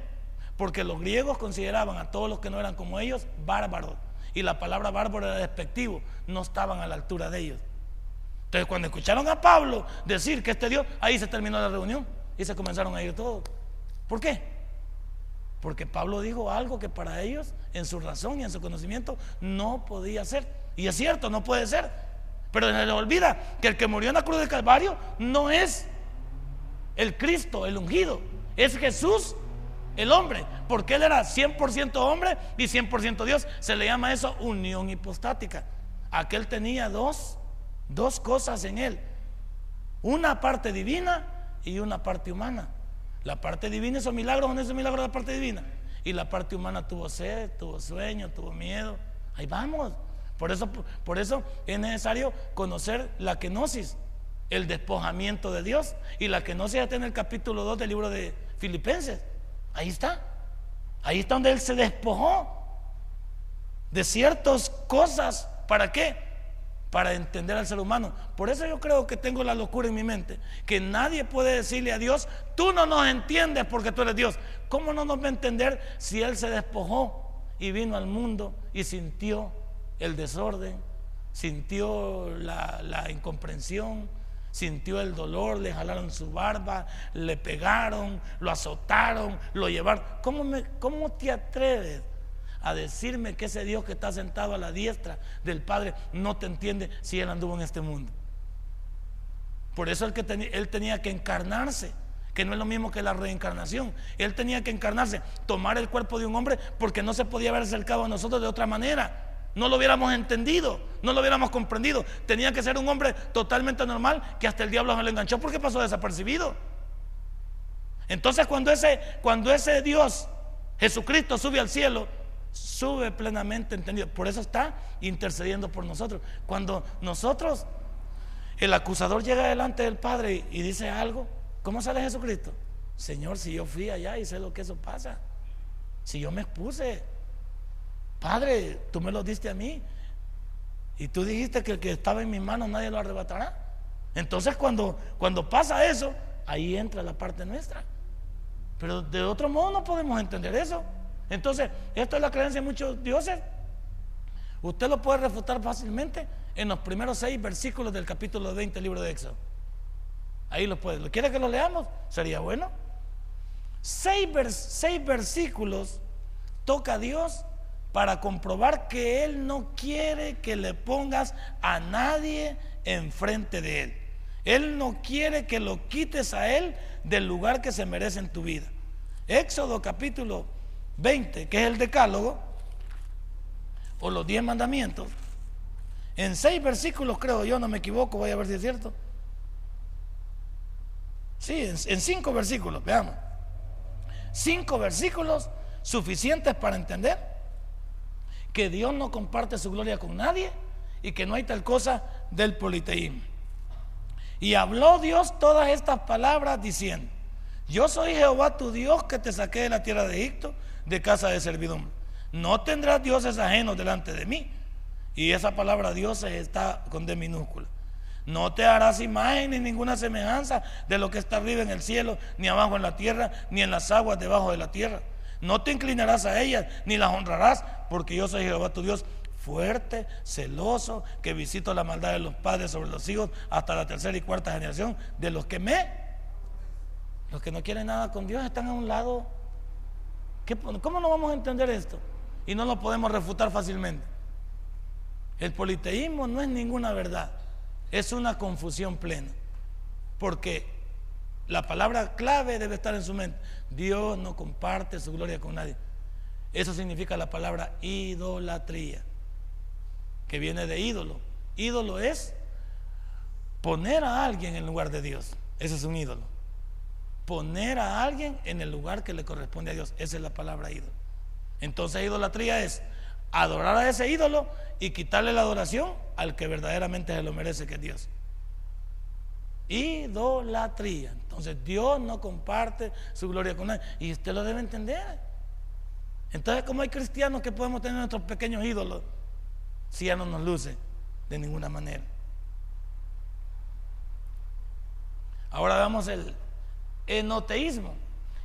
porque los griegos consideraban a todos los que no eran como ellos bárbaros. Y la palabra bárbaro era despectivo, no estaban a la altura de ellos. Entonces cuando escucharon a Pablo decir que este Dios, ahí se terminó la reunión y se comenzaron a ir todos. ¿Por qué? Porque Pablo dijo algo que para ellos, en su razón y en su conocimiento, no podía ser. Y es cierto, no puede ser. Pero se les olvida que el que murió en la cruz del Calvario no es el Cristo, el ungido. Es Jesús, el hombre, porque él era 100% hombre y 100% Dios. Se le llama eso unión hipostática. Aquel tenía dos, dos cosas en él. Una parte divina y una parte humana. La parte divina es un milagro, no es un milagro de la parte divina. Y la parte humana tuvo sed, tuvo sueño, tuvo miedo. Ahí vamos. Por eso, por eso es necesario conocer la kenosis, el despojamiento de Dios. Y la kenosis está en el capítulo 2 del libro de Filipenses. Ahí está. Ahí está donde Él se despojó de ciertas cosas. ¿Para qué? Para entender al ser humano. Por eso yo creo que tengo la locura en mi mente. Que nadie puede decirle a Dios, tú no nos entiendes porque tú eres Dios. ¿Cómo no nos va a entender si Él se despojó y vino al mundo y sintió el desorden? Sintió la, incomprensión, sintió el dolor, le jalaron su barba, le pegaron, lo azotaron, lo llevaron. ¿Cómo, me, cómo te atreves a decirme que ese Dios que está sentado a la diestra del Padre no te entiende si Él anduvo en este mundo? Por eso que él tenía que encarnarse, que no es lo mismo que la reencarnación. Él tenía que encarnarse, tomar el cuerpo de un hombre porque no se podía haber acercado a nosotros de otra manera no lo hubiéramos entendido, no lo hubiéramos comprendido. Tenía que ser un hombre totalmente normal que hasta el diablo se lo enganchó porque pasó desapercibido. Entonces cuando ese, cuando ese Dios, Jesucristo, sube al cielo, sube plenamente entendido. Por eso está intercediendo por nosotros. Cuando nosotros, el acusador llega delante del Padre y dice algo, ¿cómo sale Jesucristo? Señor, si yo fui allá y sé lo que eso pasa, si yo me expuse, Padre, tú me lo diste a mí. Y tú dijiste que el que estaba en mis manos nadie lo arrebatará. Entonces cuando, cuando pasa eso, ahí entra la parte nuestra. Pero de otro modo no podemos entender eso. Entonces, esto es la creencia de muchos dioses. Usted lo puede refutar fácilmente en los primeros seis versículos del capítulo 20 del libro de Éxodo. Ahí lo puede. ¿Quiere que lo leamos? Sería bueno. Seis, seis versículos toca a Dios para comprobar que Él no quiere que le pongas a nadie enfrente de Él. Él no quiere que lo quites a Él del lugar que se merece en tu vida. Éxodo capítulo 20, que es el decálogo, o los diez mandamientos, en seis versículos creo yo, no me equivoco, voy a ver si es cierto. Sí, en, en cinco versículos, veamos. Cinco versículos suficientes para entender que Dios no comparte su gloria con nadie y que no hay tal cosa del politeísmo. Y habló Dios todas estas palabras diciendo, yo soy Jehová tu Dios que te saqué de la tierra de Egipto, de casa de servidumbre. No tendrás dioses ajenos delante de mí. Y esa palabra Dios está con D minúscula. No te harás imagen ni ninguna semejanza de lo que está arriba en el cielo, ni abajo en la tierra, ni en las aguas debajo de la tierra. No te inclinarás a ellas, ni las honrarás, porque yo soy Jehová tu Dios, fuerte, celoso, que visito la maldad de los padres sobre los hijos hasta la tercera y cuarta generación de los que me... Los que no quieren nada con Dios están a un lado. ¿Cómo no vamos a entender esto? Y no lo podemos refutar fácilmente. El politeísmo no es ninguna verdad, es una confusión plena. Porque la palabra clave debe estar en su mente. Dios no comparte su gloria con nadie. Eso significa la palabra idolatría, que viene de ídolo. Ídolo es poner a alguien en lugar de Dios. Ese es un ídolo. Poner a alguien en el lugar que le corresponde a Dios. Esa es la palabra ídolo. Entonces idolatría es adorar a ese ídolo y quitarle la adoración al que verdaderamente se lo merece, que es Dios. Idolatría. Entonces Dios no comparte su gloria con nadie. Y usted lo debe entender. Entonces, ¿cómo hay cristianos que podemos tener nuestros pequeños ídolos si ya no nos luce de ninguna manera? Ahora vemos el enoteísmo.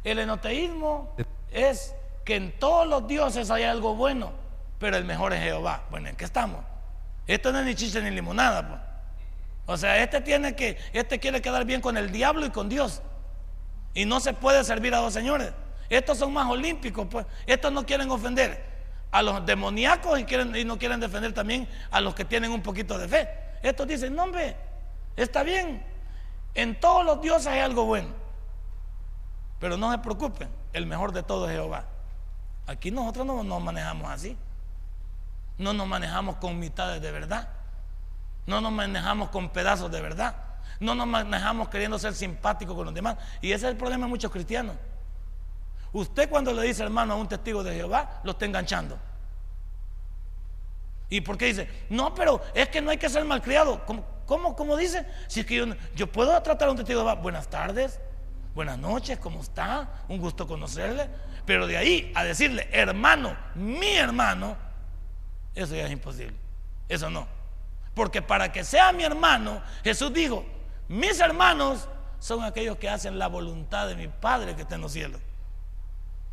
El enoteísmo es que en todos los dioses hay algo bueno, pero el mejor es Jehová. Bueno, ¿en qué estamos? Esto no es ni chiste ni limonada, pues. O sea, este tiene que, este quiere quedar bien con el diablo y con Dios. Y no se puede servir a dos señores. Estos son más olímpicos, pues. Estos no quieren ofender a los demoníacos y, quieren, y no quieren defender también a los que tienen un poquito de fe. Estos dicen, no hombre, está bien. En todos los dioses hay algo bueno. Pero no se preocupen, el mejor de todos es Jehová. Aquí nosotros no nos manejamos así. No nos manejamos con mitades de verdad. No nos manejamos con pedazos de verdad. No nos manejamos queriendo ser simpáticos con los demás. Y ese es el problema de muchos cristianos. Usted cuando le dice hermano a un testigo de Jehová, lo está enganchando. ¿Y por qué dice? No, pero es que no hay que ser malcriado. ¿Cómo, dice? Si es que yo, yo, puedo tratar a un testigo de Jehová, buenas tardes, buenas noches, ¿cómo está? Un gusto conocerle. Pero de ahí a decirle, hermano, mi hermano, eso ya es imposible. Eso no. Porque para que sea mi hermano, Jesús dijo, mis hermanos son aquellos que hacen la voluntad de mi Padre que está en los cielos.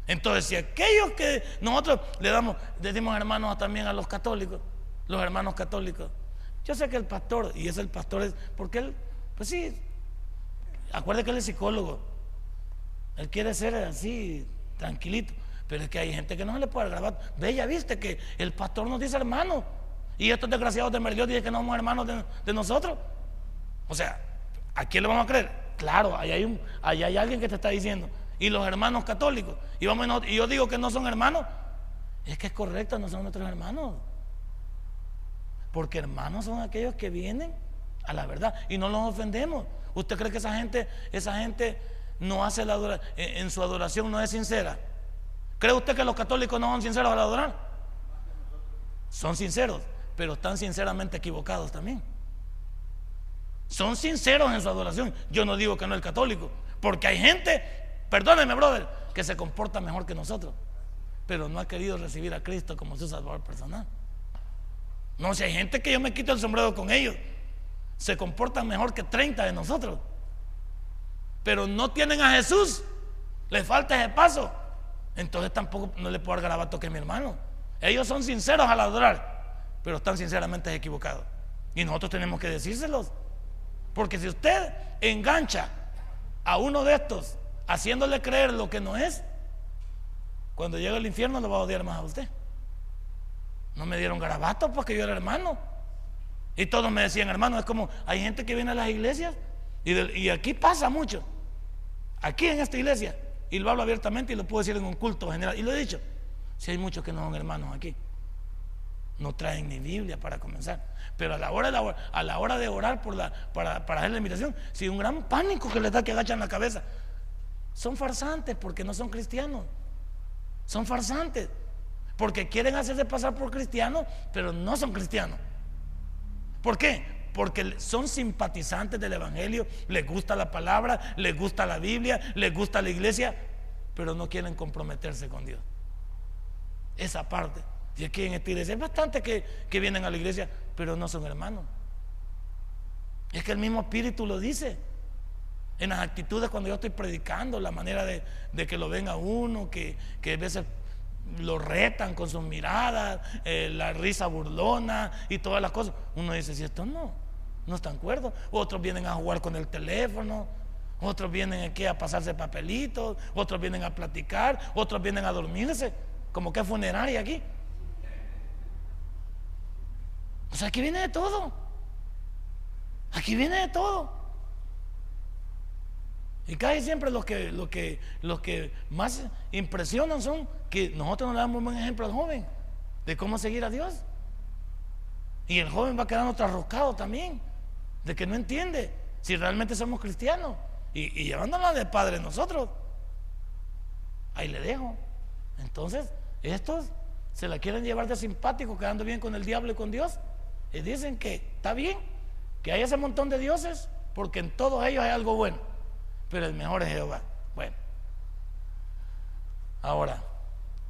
Entonces, si aquellos que nosotros le damos, decimos hermanos también a los católicos, los hermanos católicos, yo sé que el pastor, y es el pastor, es porque él, pues sí, acuerde que él es psicólogo, él quiere ser así, tranquilito, pero es que hay gente que no se le puede grabar. Ve, ya viste que el pastor nos dice hermano, y estos desgraciados de Merliot dicen que no somos hermanos de, nosotros. O sea, ¿a quién le vamos a creer? Claro, ahí hay, hay alguien que te está diciendo. Y los hermanos católicos. Y, vamos, y yo digo que no son hermanos. Es que es correcto, no son nuestros hermanos. Porque hermanos son aquellos que vienen a la verdad y no los ofendemos. ¿Usted cree que esa gente, esa gente no hace la adoración, en su adoración no es sincera? ¿Cree usted que los católicos no son sinceros al adorar? Son sinceros pero están sinceramente equivocados también. Son sinceros en su adoración. Yo no digo que no el católico, porque hay gente, perdóneme, brother, que se comporta mejor que nosotros, pero no ha querido recibir a Cristo como su salvador personal. No, si hay gente que yo me quito el sombrero con ellos, se comportan mejor que 30 de nosotros, pero no tienen a Jesús, les falta ese paso. Entonces tampoco no le puedo dar garabato que mi hermano. Ellos son sinceros al adorar, pero están sinceramente equivocados. Y nosotros tenemos que decírselos. Porque si usted engancha a uno de estos haciéndole creer lo que no es, cuando llegue al infierno lo va a odiar más a usted. No me dieron garabatos porque yo era hermano. Y todos me decían, hermano, es como hay gente que viene a las iglesias y, y aquí pasa mucho. Aquí en esta iglesia. Y lo hablo abiertamente y lo puedo decir en un culto general. Y lo he dicho. Si hay muchos que no son hermanos aquí. No traen ni Biblia para comenzar. Pero a la hora de, a la hora de orar por la, para, para hacer la invitación, si un gran pánico que les da que agachan la cabeza. Son farsantes porque no son cristianos. Son farsantes porque quieren hacerse pasar por cristianos, pero no son cristianos. ¿Por qué? Porque son simpatizantes del Evangelio, les gusta la palabra, les gusta la Biblia, les gusta la iglesia, pero no quieren comprometerse con Dios. Esa parte. Y aquí en esta iglesia es bastante que, vienen a la iglesia, pero no son hermanos. Es que el mismo Espíritu lo dice. En las actitudes cuando yo estoy predicando, la manera de, que lo ven a uno, que, que a veces lo retan con sus miradas, eh, la risa burlona y todas las cosas. Uno dice, si esto no, no están acuerdo Otros vienen a jugar con el teléfono, otros vienen aquí a pasarse papelitos, otros vienen a platicar, otros vienen a dormirse, como que funeraria aquí. O sea, aquí viene de todo. Aquí viene de todo. Y casi siempre los que, los que, los que más impresionan son que nosotros no le damos buen ejemplo al joven de cómo seguir a Dios. Y el joven va quedando trasrocado también, de que no entiende si realmente somos cristianos. Y, y llevándola de padre nosotros. Ahí le dejo. Entonces, estos se la quieren llevar de simpático, quedando bien con el diablo y con Dios. Y dicen que está bien, que hay ese montón de dioses, porque en todos ellos hay algo bueno pero el mejor es Jehová. Bueno, ahora,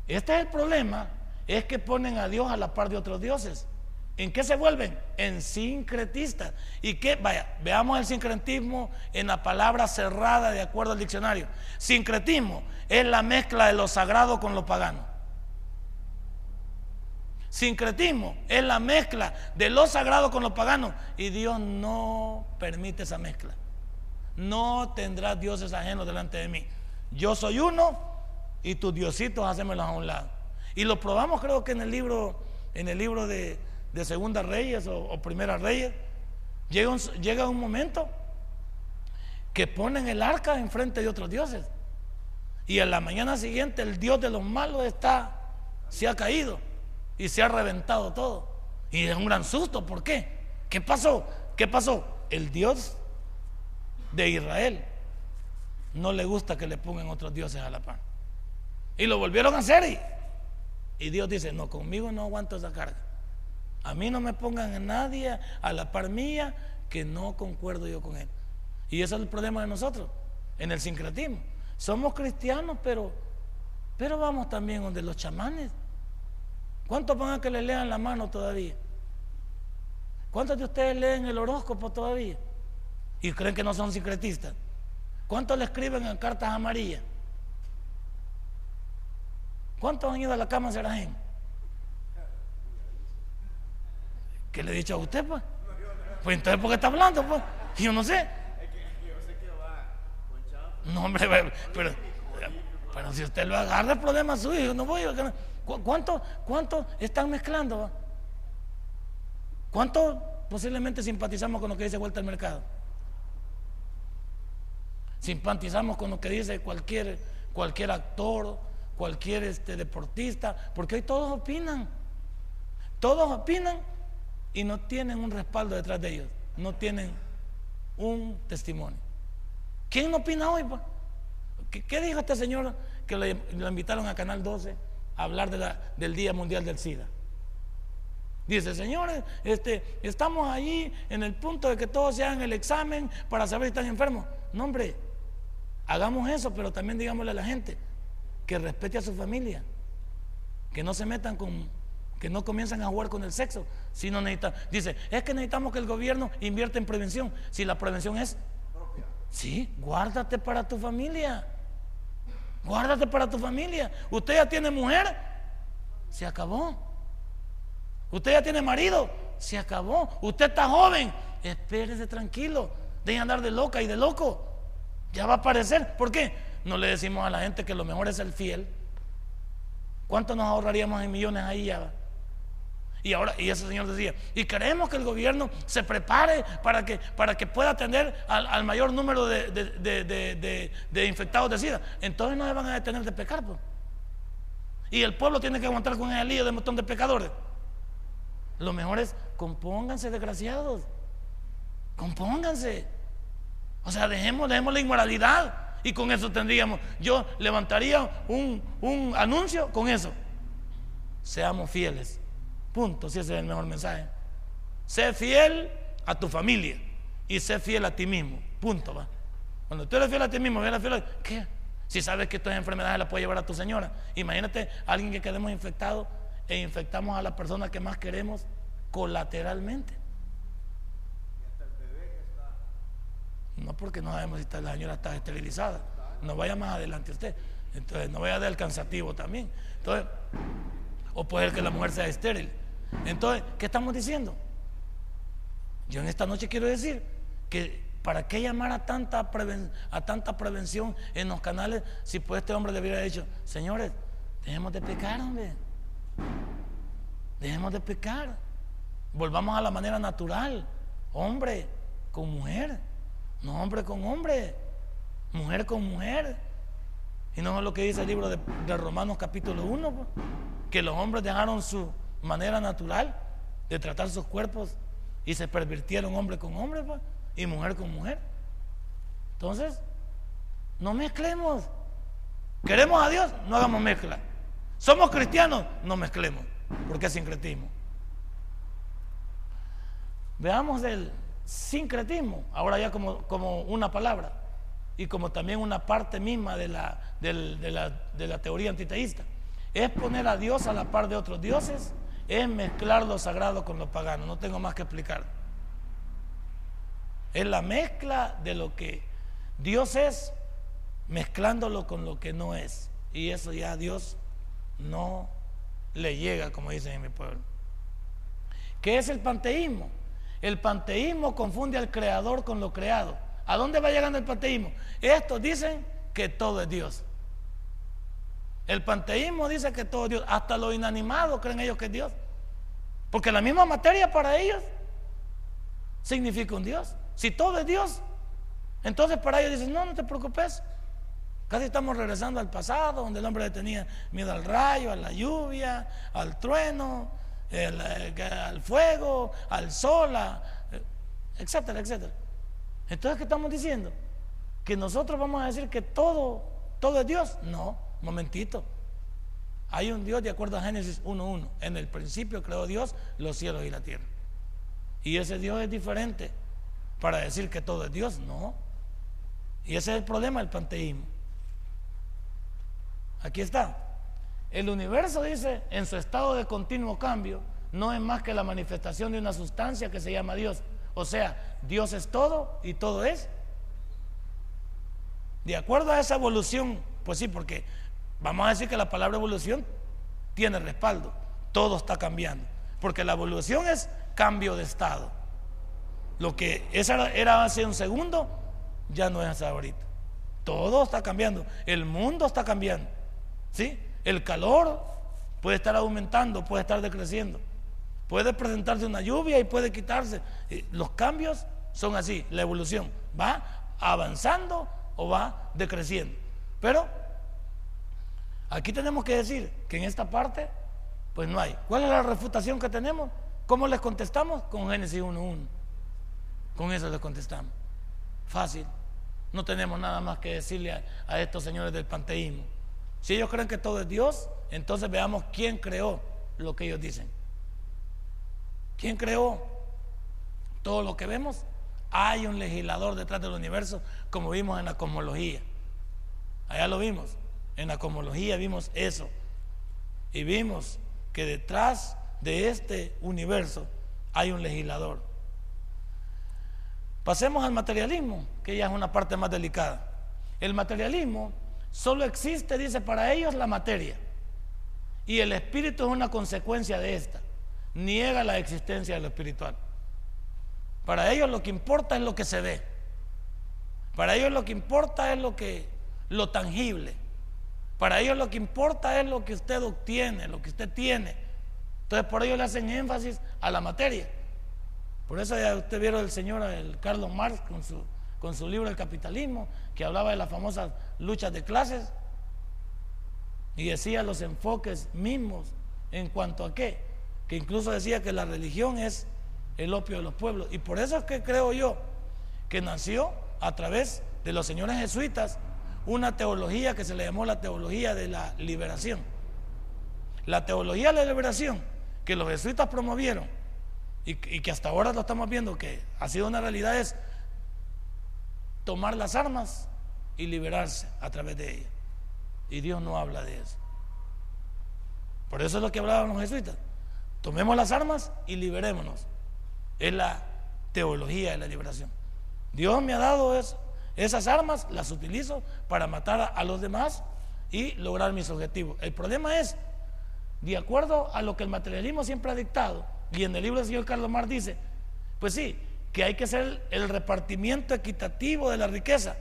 este es el problema, es que ponen a Dios a la par de otros dioses. ¿En qué se vuelven? En sincretistas. ¿Y qué? Vaya, veamos el sincretismo en la palabra cerrada de acuerdo al diccionario. Sincretismo es la mezcla de lo sagrado con lo pagano. Sincretismo es la mezcla de lo sagrado con lo pagano. Y Dios no permite esa mezcla no tendrás dioses ajenos delante de mí. Yo soy uno y tus diositos hacémelos a un lado. Y lo probamos creo que en el libro, en el libro de, de Segunda Reyes o, Primera Reyes. Llega un, un momento que ponen el arca enfrente de otros dioses. Y a la mañana siguiente el Dios de los malos está, se ha caído y se ha reventado todo. Y es un gran susto. ¿Por qué? ¿Qué pasó? ¿Qué pasó? El Dios de Israel no le gusta que le pongan otros dioses a la par. Y lo volvieron a hacer y, Dios dice, no, conmigo no aguanto esa carga. A mí no me pongan a nadie a la par mía que no concuerdo yo con él. Y ese es el problema de nosotros, en el sincretismo. Somos cristianos, pero, pero vamos también donde los chamanes. ¿Cuántos van a que le lean la mano todavía? ¿Cuántos de ustedes leen el horóscopo todavía? Y creen que no son secretistas. ¿Cuántos le escriben en cartas amarillas? ¿Cuántos han ido a la cama Serajén? ¿Qué le he dicho a usted, pues? Pues entonces, ¿por qué está hablando, pues? Yo no sé. No, hombre, pero, pero, si usted lo agarra, el problema es suyo. No voy a... ¿Cuántos cuánto están mezclando? ¿Cuántos posiblemente simpatizamos con lo que dice vuelta al mercado? Simpatizamos con lo que dice cualquier, cualquier actor, cualquier este, deportista, porque hoy todos opinan. Todos opinan y no tienen un respaldo detrás de ellos, no tienen un testimonio. ¿Quién opina hoy? ¿Qué, dijo este señor que le, invitaron a Canal 12 a hablar de la, del Día Mundial del SIDA? Dice, señores, este, estamos ahí en el punto de que todos se hagan el examen para saber si están enfermos. No, hombre, Hagamos eso, pero también digámosle a la gente que respete a su familia, que no se metan con, que no comiencen a jugar con el sexo. Si no necesita, dice, es que necesitamos que el gobierno invierta en prevención. Si la prevención es, sí, guárdate para tu familia. Guárdate para tu familia. Usted ya tiene mujer, se acabó. Usted ya tiene marido, se acabó. Usted está joven, espérese tranquilo. Deje andar de loca y de loco. Ya va a aparecer. ¿Por qué? No le decimos a la gente que lo mejor es el fiel. ¿Cuánto nos ahorraríamos en millones ahí ya? Y ahora, y ese señor decía, y queremos que el gobierno se prepare para que, para que pueda atender al, mayor número de, infectados de SIDA. Entonces no se van a detener de pecar. Pues. Y el pueblo tiene que aguantar con el lío de un montón de pecadores. Lo mejor es, compónganse, desgraciados. Compónganse. O sea, dejemos, dejemos la inmoralidad. Y con eso tendríamos, yo levantaría un, un anuncio con eso. Seamos fieles. Punto, si ese es el mejor mensaje. Sé fiel a tu familia y sé fiel a ti mismo. Punto, va. Cuando tú eres fiel a ti mismo, eres fiel a... ¿Qué? Si sabes que estas enfermedades las puede llevar a tu señora. Imagínate a alguien que quedemos infectado e infectamos a la persona que más queremos colateralmente. No porque no sabemos si la señora está esterilizada. No vaya más adelante usted. Entonces no vaya de alcanzativo también. Entonces, o puede ser que la mujer sea estéril. Entonces, ¿qué estamos diciendo? Yo en esta noche quiero decir que ¿para qué llamar a tanta, a tanta prevención en los canales si pues este hombre le hubiera dicho, señores, dejemos de pecar, hombre. Dejemos de pecar. Volvamos a la manera natural. Hombre con mujer. No hombre con hombre. Mujer con mujer. Y no es lo que dice el libro de, Romanos capítulo 1, pues, que los hombres dejaron su manera natural de tratar sus cuerpos y se pervirtieron hombre con hombre pues, y mujer con mujer. Entonces, no mezclemos. Queremos a Dios, no hagamos mezcla. Somos cristianos, no mezclemos, porque es sincretismo. Veamos el sincretismo, ahora ya como, como una palabra y como también una parte misma de la, de la, de la teoría antiteísta. Es poner a Dios a la par de otros dioses, es mezclar lo sagrado con lo pagano, no tengo más que explicar. Es la mezcla de lo que Dios es, mezclándolo con lo que no es. Y eso ya a Dios no le llega, como dicen en mi pueblo. ¿Qué es el panteísmo? El panteísmo confunde al creador con lo creado. ¿A dónde va llegando el panteísmo? Estos dicen que todo es Dios. El panteísmo dice que todo es Dios. Hasta lo inanimado creen ellos que es Dios. Porque la misma materia para ellos significa un Dios. Si todo es Dios, entonces para ellos dicen, no, no te preocupes. Casi estamos regresando al pasado, donde el hombre tenía miedo al rayo, a la lluvia, al trueno, eh, al fuego, al sol, eh, etcétera, etcétera. Entonces, ¿qué estamos diciendo? Que nosotros vamos a decir que todo, todo es Dios. No, momentito. Hay un Dios de acuerdo a Génesis 1.1. En el principio creó Dios los cielos y la tierra. Y ese Dios es diferente para decir que todo es Dios. No. Y ese es el problema del panteísmo. Aquí está. El universo dice, en su estado de continuo cambio, no es más que la manifestación de una sustancia que se llama Dios. O sea, Dios es todo y todo es. De acuerdo a esa evolución, pues sí, porque vamos a decir que la palabra evolución tiene respaldo. Todo está cambiando. Porque la evolución es cambio de estado. Lo que era hace un segundo, ya no es ahorita. Todo está cambiando. El mundo está cambiando. ¿Sí? El calor puede estar aumentando, puede estar decreciendo. Puede presentarse una lluvia y puede quitarse. Los cambios son así, la evolución va avanzando o va decreciendo. Pero aquí tenemos que decir que en esta parte, pues no hay. ¿Cuál es la refutación que tenemos? ¿Cómo les contestamos? Con Génesis 1.1. Con eso les contestamos. Fácil. No tenemos nada más que decirle a, a estos señores del panteísmo. Si ellos creen que todo es Dios, entonces veamos quién creó lo que ellos dicen. ¿Quién creó todo lo que vemos? Hay un legislador detrás del universo, como vimos en la cosmología. Allá lo vimos. En la cosmología vimos eso. Y vimos que detrás de este universo hay un legislador. Pasemos al materialismo, que ya es una parte más delicada. El materialismo Solo existe, dice, para ellos la materia. Y el espíritu es una consecuencia de esta. niega la existencia de lo espiritual. Para ellos lo que importa es lo que se ve. Para ellos lo que importa es lo que lo tangible. Para ellos lo que importa es lo que usted obtiene, lo que usted tiene. Entonces por ello le hacen énfasis a la materia. Por eso ya usted vieron el señor el Carlos Marx con su, con su libro El capitalismo, que hablaba de las famosas luchas de clases y decía los enfoques mismos en cuanto a qué, que incluso decía que la religión es el opio de los pueblos. Y por eso es que creo yo que nació a través de los señores jesuitas una teología que se le llamó la teología de la liberación. La teología de la liberación que los jesuitas promovieron y, que hasta ahora lo estamos viendo que ha sido una realidad es tomar las armas y liberarse a través de ellas. Y Dios no habla de eso. Por eso es lo que hablaban los jesuitas. Tomemos las armas y liberémonos. Es la teología de la liberación. Dios me ha dado eso. Esas armas las utilizo para matar a los demás y lograr mis objetivos. El problema es, de acuerdo a lo que el materialismo siempre ha dictado, y en el libro del señor Carlos Mar dice, pues sí, que hay que hacer el repartimiento equitativo de la riqueza.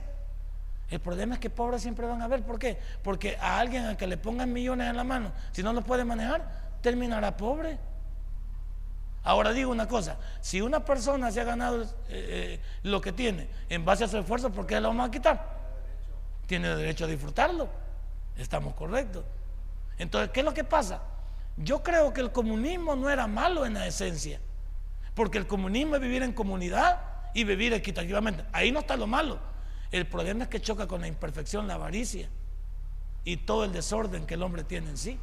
El problema es que pobres siempre van a haber. ¿Por qué? Porque a alguien a que le pongan millones en la mano, si no lo puede manejar, terminará pobre. Ahora digo una cosa, si una persona se ha ganado eh, eh, lo que tiene en base a su esfuerzo, ¿por qué lo vamos a quitar? Tiene derecho a disfrutarlo. Estamos correctos. Entonces, ¿qué es lo que pasa? Yo creo que el comunismo no era malo en la esencia, porque el comunismo es vivir en comunidad y vivir equitativamente. Ahí no está lo malo. El problema es que choca con la imperfección, la avaricia y todo el desorden que el hombre tiene en sí.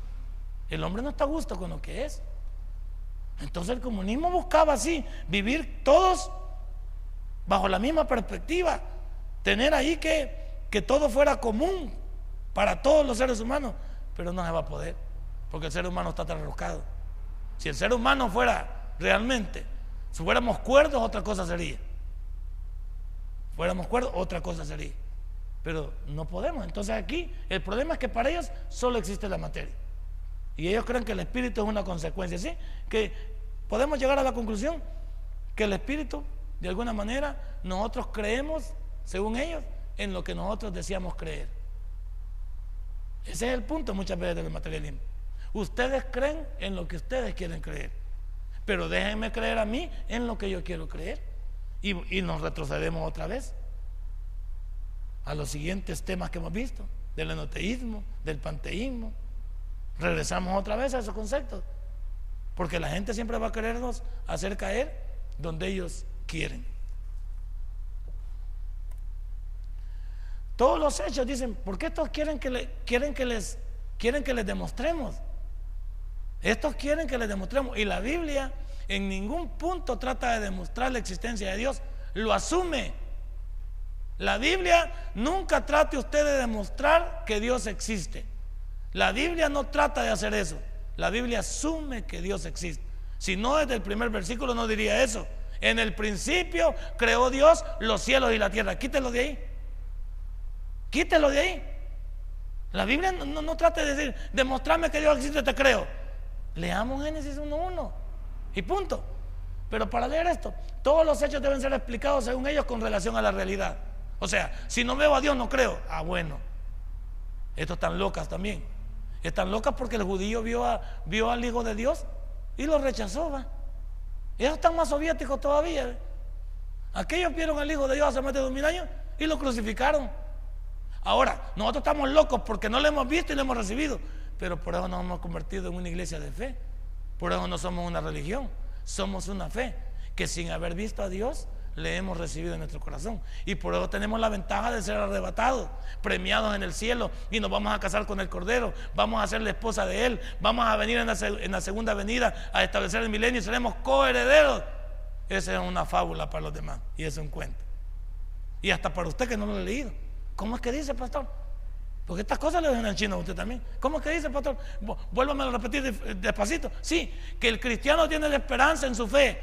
El hombre no está a gusto con lo que es. Entonces el comunismo buscaba así, vivir todos bajo la misma perspectiva, tener ahí que, que todo fuera común para todos los seres humanos, pero no se va a poder, porque el ser humano está trasroscado. Si el ser humano fuera realmente, si fuéramos cuerdos, otra cosa sería. Fuéramos cuerdos, otra cosa sería. Pero no podemos. Entonces aquí el problema es que para ellos solo existe la materia. Y ellos creen que el espíritu es una consecuencia, ¿sí? Que podemos llegar a la conclusión que el espíritu, de alguna manera, nosotros creemos, según ellos, en lo que nosotros decíamos creer. Ese es el punto muchas veces del materialismo. Ustedes creen en lo que ustedes quieren creer, pero déjenme creer a mí en lo que yo quiero creer. Y, nos retrocedemos otra vez a los siguientes temas que hemos visto, del enoteísmo, del panteísmo, Regresamos otra vez a esos conceptos. Porque la gente siempre va a querernos hacer caer donde ellos quieren. Todos los hechos dicen, ¿por qué estos quieren que, le, quieren que les quieren que les demostremos? Estos quieren que les demostremos. Y la Biblia en ningún punto trata de demostrar la existencia de Dios. Lo asume. La Biblia nunca trate usted de demostrar que Dios existe. La Biblia no trata de hacer eso. La Biblia asume que Dios existe. Si no desde el primer versículo no diría eso. En el principio creó Dios los cielos y la tierra. Quítelo de ahí. Quítelo de ahí. La Biblia no, trata de decir, demostrarme que Dios existe, te creo. Leamos Génesis 1.1 y punto. Pero para leer esto, todos los hechos deben ser explicados según ellos con relación a la realidad. O sea, si no veo a Dios, no creo. Ah, bueno. Estos están locas también. Están locas porque el judío vio, al Hijo de Dios y lo rechazó. ¿va? Ellos están más soviéticos todavía. Aquellos vieron al Hijo de Dios hace más de dos mil años y lo crucificaron. Ahora, nosotros estamos locos porque no lo hemos visto y lo hemos recibido. Pero por eso nos hemos convertido en una iglesia de fe. Por eso no somos una religión. Somos una fe que sin haber visto a Dios le hemos recibido en nuestro corazón. Y por eso tenemos la ventaja de ser arrebatados, premiados en el cielo, y nos vamos a casar con el Cordero, vamos a ser la esposa de Él, vamos a venir en la, segunda venida a establecer el milenio y seremos coherederos. Esa es una fábula para los demás y es un cuento. Y hasta para usted que no lo ha leído. ¿Cómo es que dice, pastor? Porque estas cosas le ven en chino a usted también. ¿Cómo que dice, pastor? Vuélvame a repetir despacito. Sí, que el cristiano tiene la esperanza en su fe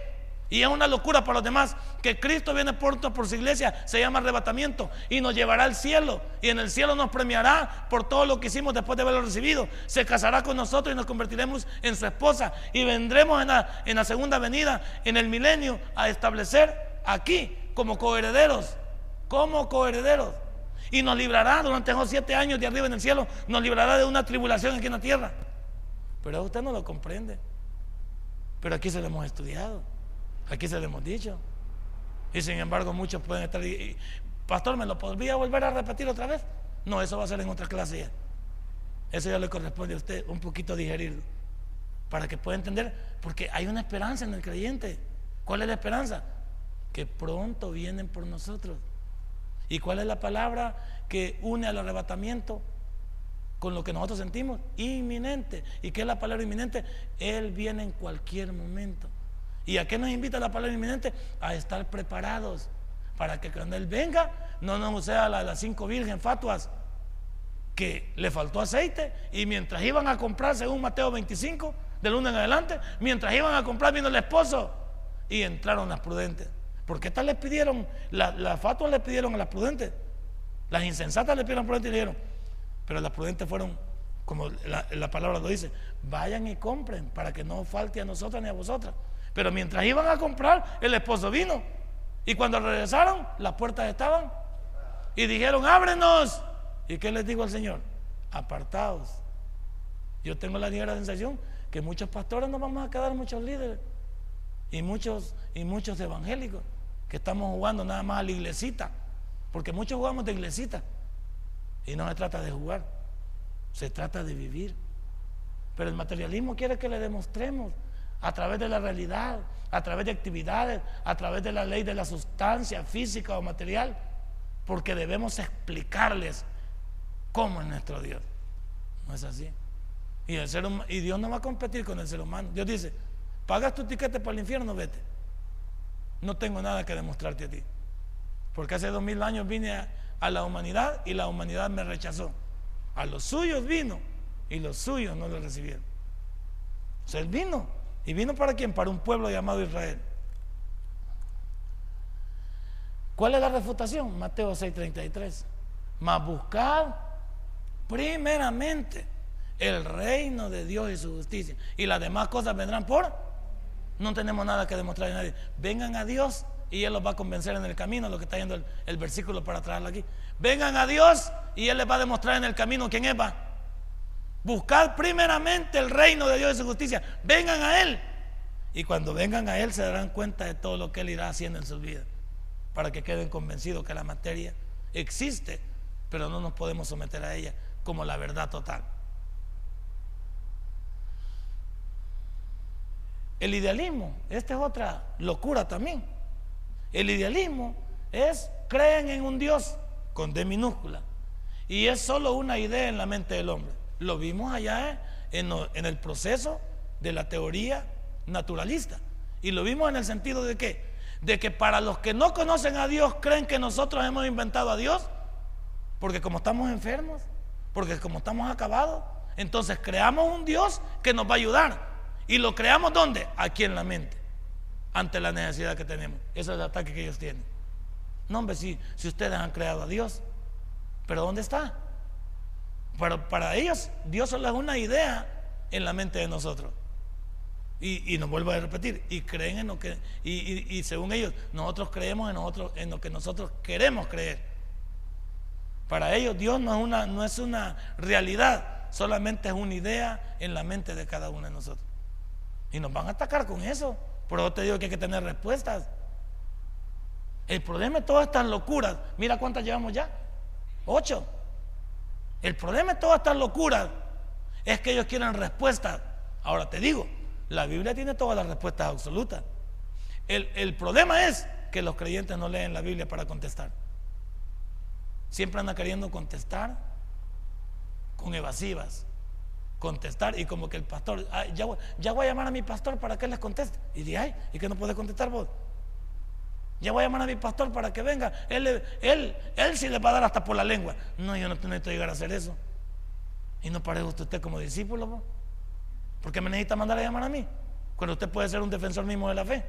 Y es una locura para los demás que Cristo viene pronto por su iglesia, se llama arrebatamiento y nos llevará al cielo. Y en el cielo nos premiará por todo lo que hicimos después de haberlo recibido. Se casará con nosotros y nos convertiremos en su esposa. Y vendremos en la, en la segunda venida, en el milenio, a establecer aquí como coherederos, como coherederos. Y nos librará durante esos siete años de arriba en el cielo, nos librará de una tribulación aquí en la tierra. Pero usted no lo comprende. Pero aquí se lo hemos estudiado. Aquí se lo hemos dicho. Y sin embargo muchos pueden estar... Pastor, ¿me lo podría volver a repetir otra vez? No, eso va a ser en otra clase ya. Eso ya le corresponde a usted un poquito digerirlo. Para que pueda entender, porque hay una esperanza en el creyente. ¿Cuál es la esperanza? Que pronto vienen por nosotros. ¿Y cuál es la palabra que une al arrebatamiento con lo que nosotros sentimos? Inminente. ¿Y qué es la palabra inminente? Él viene en cualquier momento. ¿Y a qué nos invita la palabra inminente? A estar preparados para que cuando Él venga no nos sea la de las cinco virgen fatuas que le faltó aceite y mientras iban a comprar, según Mateo 25, del 1 en adelante, mientras iban a comprar vino el esposo y entraron las prudentes. Porque estas les pidieron, las fatuas le pidieron a las prudentes, las insensatas le pidieron a prudentes y dijeron, pero las prudentes fueron, como la, la palabra lo dice, vayan y compren para que no falte a nosotras ni a vosotras. Pero mientras iban a comprar, el esposo vino. Y cuando regresaron, las puertas estaban. Y dijeron, ábrenos. ¿Y qué les digo al Señor? Apartados. Yo tengo la ligera sensación que muchos pastores nos vamos a quedar, muchos líderes. Y muchos, y muchos evangélicos que estamos jugando nada más a la iglesita. Porque muchos jugamos de iglesita. Y no se trata de jugar. Se trata de vivir. Pero el materialismo quiere que le demostremos a través de la realidad, a través de actividades, a través de la ley de la sustancia física o material, porque debemos explicarles cómo es nuestro Dios. No es así. Y, el ser y Dios no va a competir con el ser humano. Dios dice, pagas tu tiquete para el infierno, vete. No tengo nada que demostrarte a ti. Porque hace dos mil años vine a, la humanidad y la humanidad me rechazó. A los suyos vino y los suyos no lo recibieron. O sea, él vino ¿Y vino para quién? Para un pueblo llamado Israel. ¿Cuál es la refutación? Mateo 6:33. Mas buscad primeramente el reino de Dios y su justicia. Y las demás cosas vendrán por. No tenemos nada que demostrar a nadie. Vengan a Dios y Él los va a convencer en el camino, lo que está yendo el, versículo para traerlo aquí. Vengan a Dios y Él les va a demostrar en el camino quién es. Va. Buscar primeramente el reino de Dios y su justicia. Vengan a Él. Y cuando vengan a Él se darán cuenta de todo lo que Él irá haciendo en sus vidas. Para que queden convencidos que la materia existe, pero no nos podemos someter a ella como la verdad total. El idealismo, esta es otra locura también. El idealismo es creen en un Dios con D minúscula. Y es solo una idea en la mente del hombre. Lo vimos allá en, el proceso de la teoría naturalista. Y lo vimos en el sentido de que, de que para los que no conocen a Dios creen que nosotros hemos inventado a Dios, porque como estamos enfermos, porque como estamos acabados, entonces creamos un Dios que nos va a ayudar. ¿Y lo creamos dónde? Aquí en la mente, ante la necesidad que tenemos. Ese es el ataque que ellos tienen. No, hombre, si, ustedes han creado a Dios, pero ¿dónde está? Pero para ellos, Dios solo es una idea en la mente de nosotros. Y, nos vuelvo a repetir, y creen en lo que, y, según ellos, nosotros creemos en, nosotros, en lo que nosotros queremos creer. Para ellos Dios no es, una, no es una realidad, solamente es una idea en la mente de cada uno de nosotros. Y nos van a atacar con eso. Por eso te digo que hay que tener respuestas. El problema de todas estas locuras, mira cuántas llevamos ya, ocho. El problema de todas estas locuras es que ellos quieren respuestas. Ahora te digo, la Biblia tiene todas las respuestas absolutas. El, problema es que los creyentes no leen la Biblia para contestar. Siempre andan queriendo contestar con evasivas. Contestar y como que el pastor, ya, voy a llamar a mi pastor para que les conteste. Y di, ay, ¿y que no puede contestar vos? Ya voy a llamar a mi pastor para que venga. Él, él, él sí le va a dar hasta por la lengua. No, yo no necesito llegar a hacer eso. Y no parece usted como discípulo. ¿Por qué me necesita mandar a llamar a mí? Cuando usted puede ser un defensor mismo de la fe.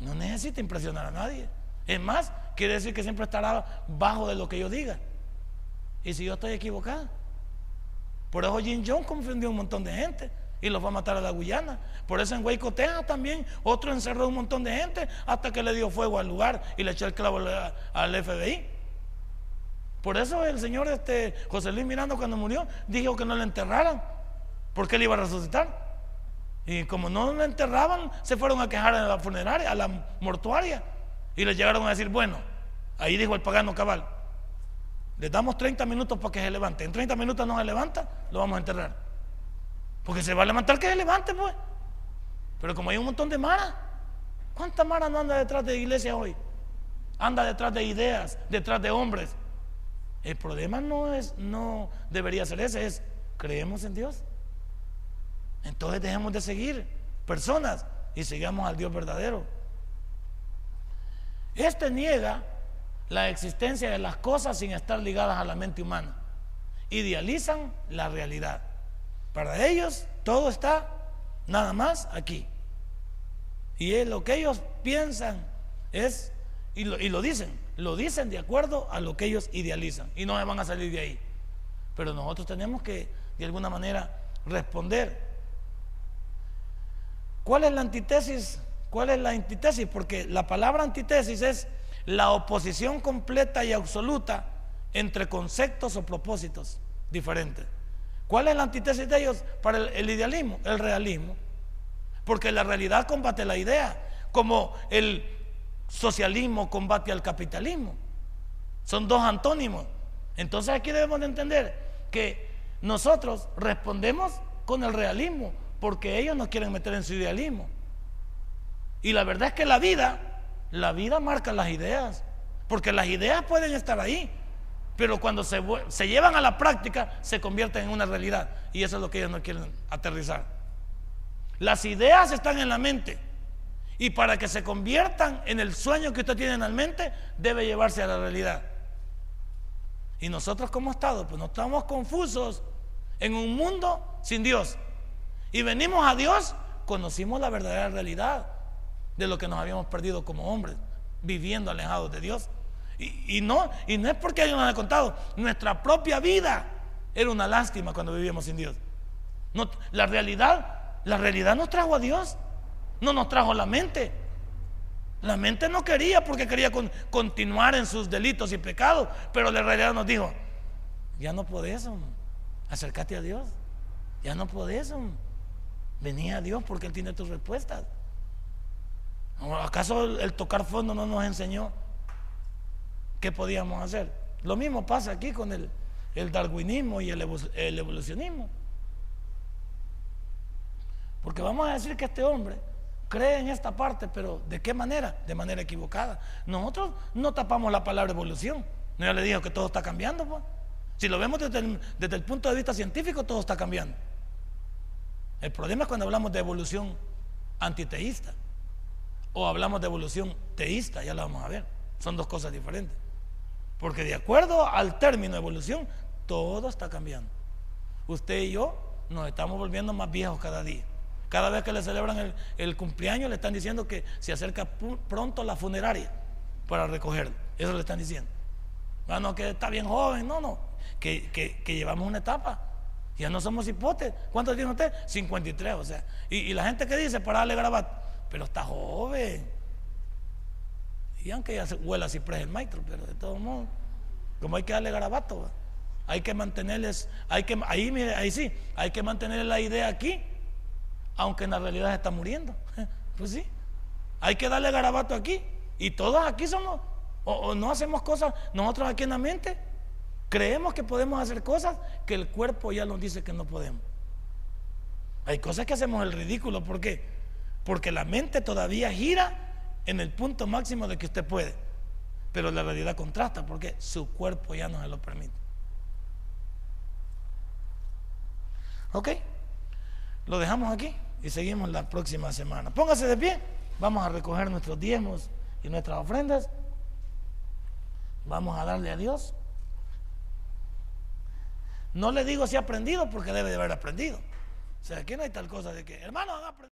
No necesita impresionar a nadie. Es más, quiere decir que siempre estará bajo de lo que yo diga. Y si yo estoy equivocado. Por eso Jim Jones confundió un montón de gente y los va a matar a la Guyana. Por eso en Huayco, también otro encerró un montón de gente hasta que le dio fuego al lugar y le echó el clavo al FBI. Por eso el señor este, José Luis Miranda cuando murió dijo que no le enterraran, porque él iba a resucitar. Y como no lo enterraban, se fueron a quejar a la funeraria, a la mortuaria. Y le llegaron a decir, bueno, ahí dijo el pagano cabal, le damos 30 minutos para que se levante. En 30 minutos no se levanta, lo vamos a enterrar. Porque se va a levantar que se levante, pues. Pero como hay un montón de mara, ¿cuánta mara no anda detrás de iglesia hoy? Anda detrás de ideas, detrás de hombres. El problema no es, no debería ser ese, es creemos en Dios. Entonces dejemos de seguir personas y sigamos al Dios verdadero. Este niega la existencia de las cosas sin estar ligadas a la mente humana. Idealizan la realidad. Para ellos todo está nada más aquí. Y es lo que ellos piensan es, y lo, y lo dicen, lo dicen de acuerdo a lo que ellos idealizan. Y no van a salir de ahí. Pero nosotros tenemos que, de alguna manera, responder. ¿Cuál es la antítesis? ¿Cuál es la antítesis? Porque la palabra antítesis es la oposición completa y absoluta entre conceptos o propósitos diferentes. ¿Cuál es la antítesis de ellos para el, idealismo? El realismo. Porque la realidad combate la idea, como el socialismo combate al capitalismo. Son dos antónimos. Entonces aquí debemos de entender que nosotros respondemos con el realismo, porque ellos nos quieren meter en su idealismo. Y la verdad es que la vida la vida marca las ideas, porque las ideas pueden estar ahí, pero cuando se, se, llevan a la práctica se convierten en una realidad. Y eso es lo que ellos no quieren aterrizar. Las ideas están en la mente. Y para que se conviertan en el sueño que usted tiene en la mente, debe llevarse a la realidad. Y nosotros como Estado, pues no estamos confusos en un mundo sin Dios. Y venimos a Dios, conocimos la verdadera realidad de lo que nos habíamos perdido como hombres, viviendo alejados de Dios. Y, no, y no es porque ellos nos han contado, nuestra propia vida era una lástima cuando vivíamos sin Dios. No, la realidad, la realidad nos trajo a Dios, no nos trajo la mente. La mente no quería porque quería continuar en sus delitos y pecados, pero la realidad nos dijo, ya no podés, acércate a Dios, ya no podés, venía a Dios porque Él tiene tus respuestas. ¿Acaso el tocar fondo no nos enseñó qué podíamos hacer? Lo mismo pasa aquí con el, darwinismo y el, evolucionismo. Porque vamos a decir que este hombre cree en esta parte, pero ¿de qué manera? De manera equivocada. Nosotros no tapamos la palabra evolución. No ya le digo que todo está cambiando. Pues. Si lo vemos desde el, desde el punto de vista científico, todo está cambiando. El problema es cuando hablamos de evolución antiteísta o hablamos de evolución teísta, ya lo vamos a ver. Son dos cosas diferentes. Porque de acuerdo al término evolución, todo está cambiando. Usted y yo nos estamos volviendo más viejos cada día. Cada vez que le celebran el, cumpleaños, le están diciendo que se acerca pronto la funeraria para recogerlo. Eso le están diciendo. Ah, que está bien joven, no, no. Que, llevamos una etapa. Ya no somos hipotes. ¿Cuántos tiene usted? 53, o sea. Y, y la gente que dice para darle grabato pero está joven. Y aunque ya se huela así el maestro, pero de todos modos, como hay que darle garabato, hay que mantenerles, hay que, ahí, mire, ahí sí, hay que mantener la idea aquí, aunque en la realidad está muriendo. Pues sí, hay que darle garabato aquí. Y todos aquí somos, o, no hacemos cosas, nosotros aquí en la mente, creemos que podemos hacer cosas que el cuerpo ya nos dice que no podemos. Hay cosas que hacemos el ridículo, ¿por qué? Porque la mente todavía gira en el punto máximo de que usted puede. Pero la realidad contrasta porque su cuerpo ya no se lo permite. ¿Ok? Lo dejamos aquí y seguimos la próxima semana. Póngase de pie. Vamos a recoger nuestros diezmos y nuestras ofrendas. Vamos a darle a Dios. No le digo si ha aprendido porque debe de haber aprendido. O sea, aquí no hay tal cosa de que, hermano, han aprendido.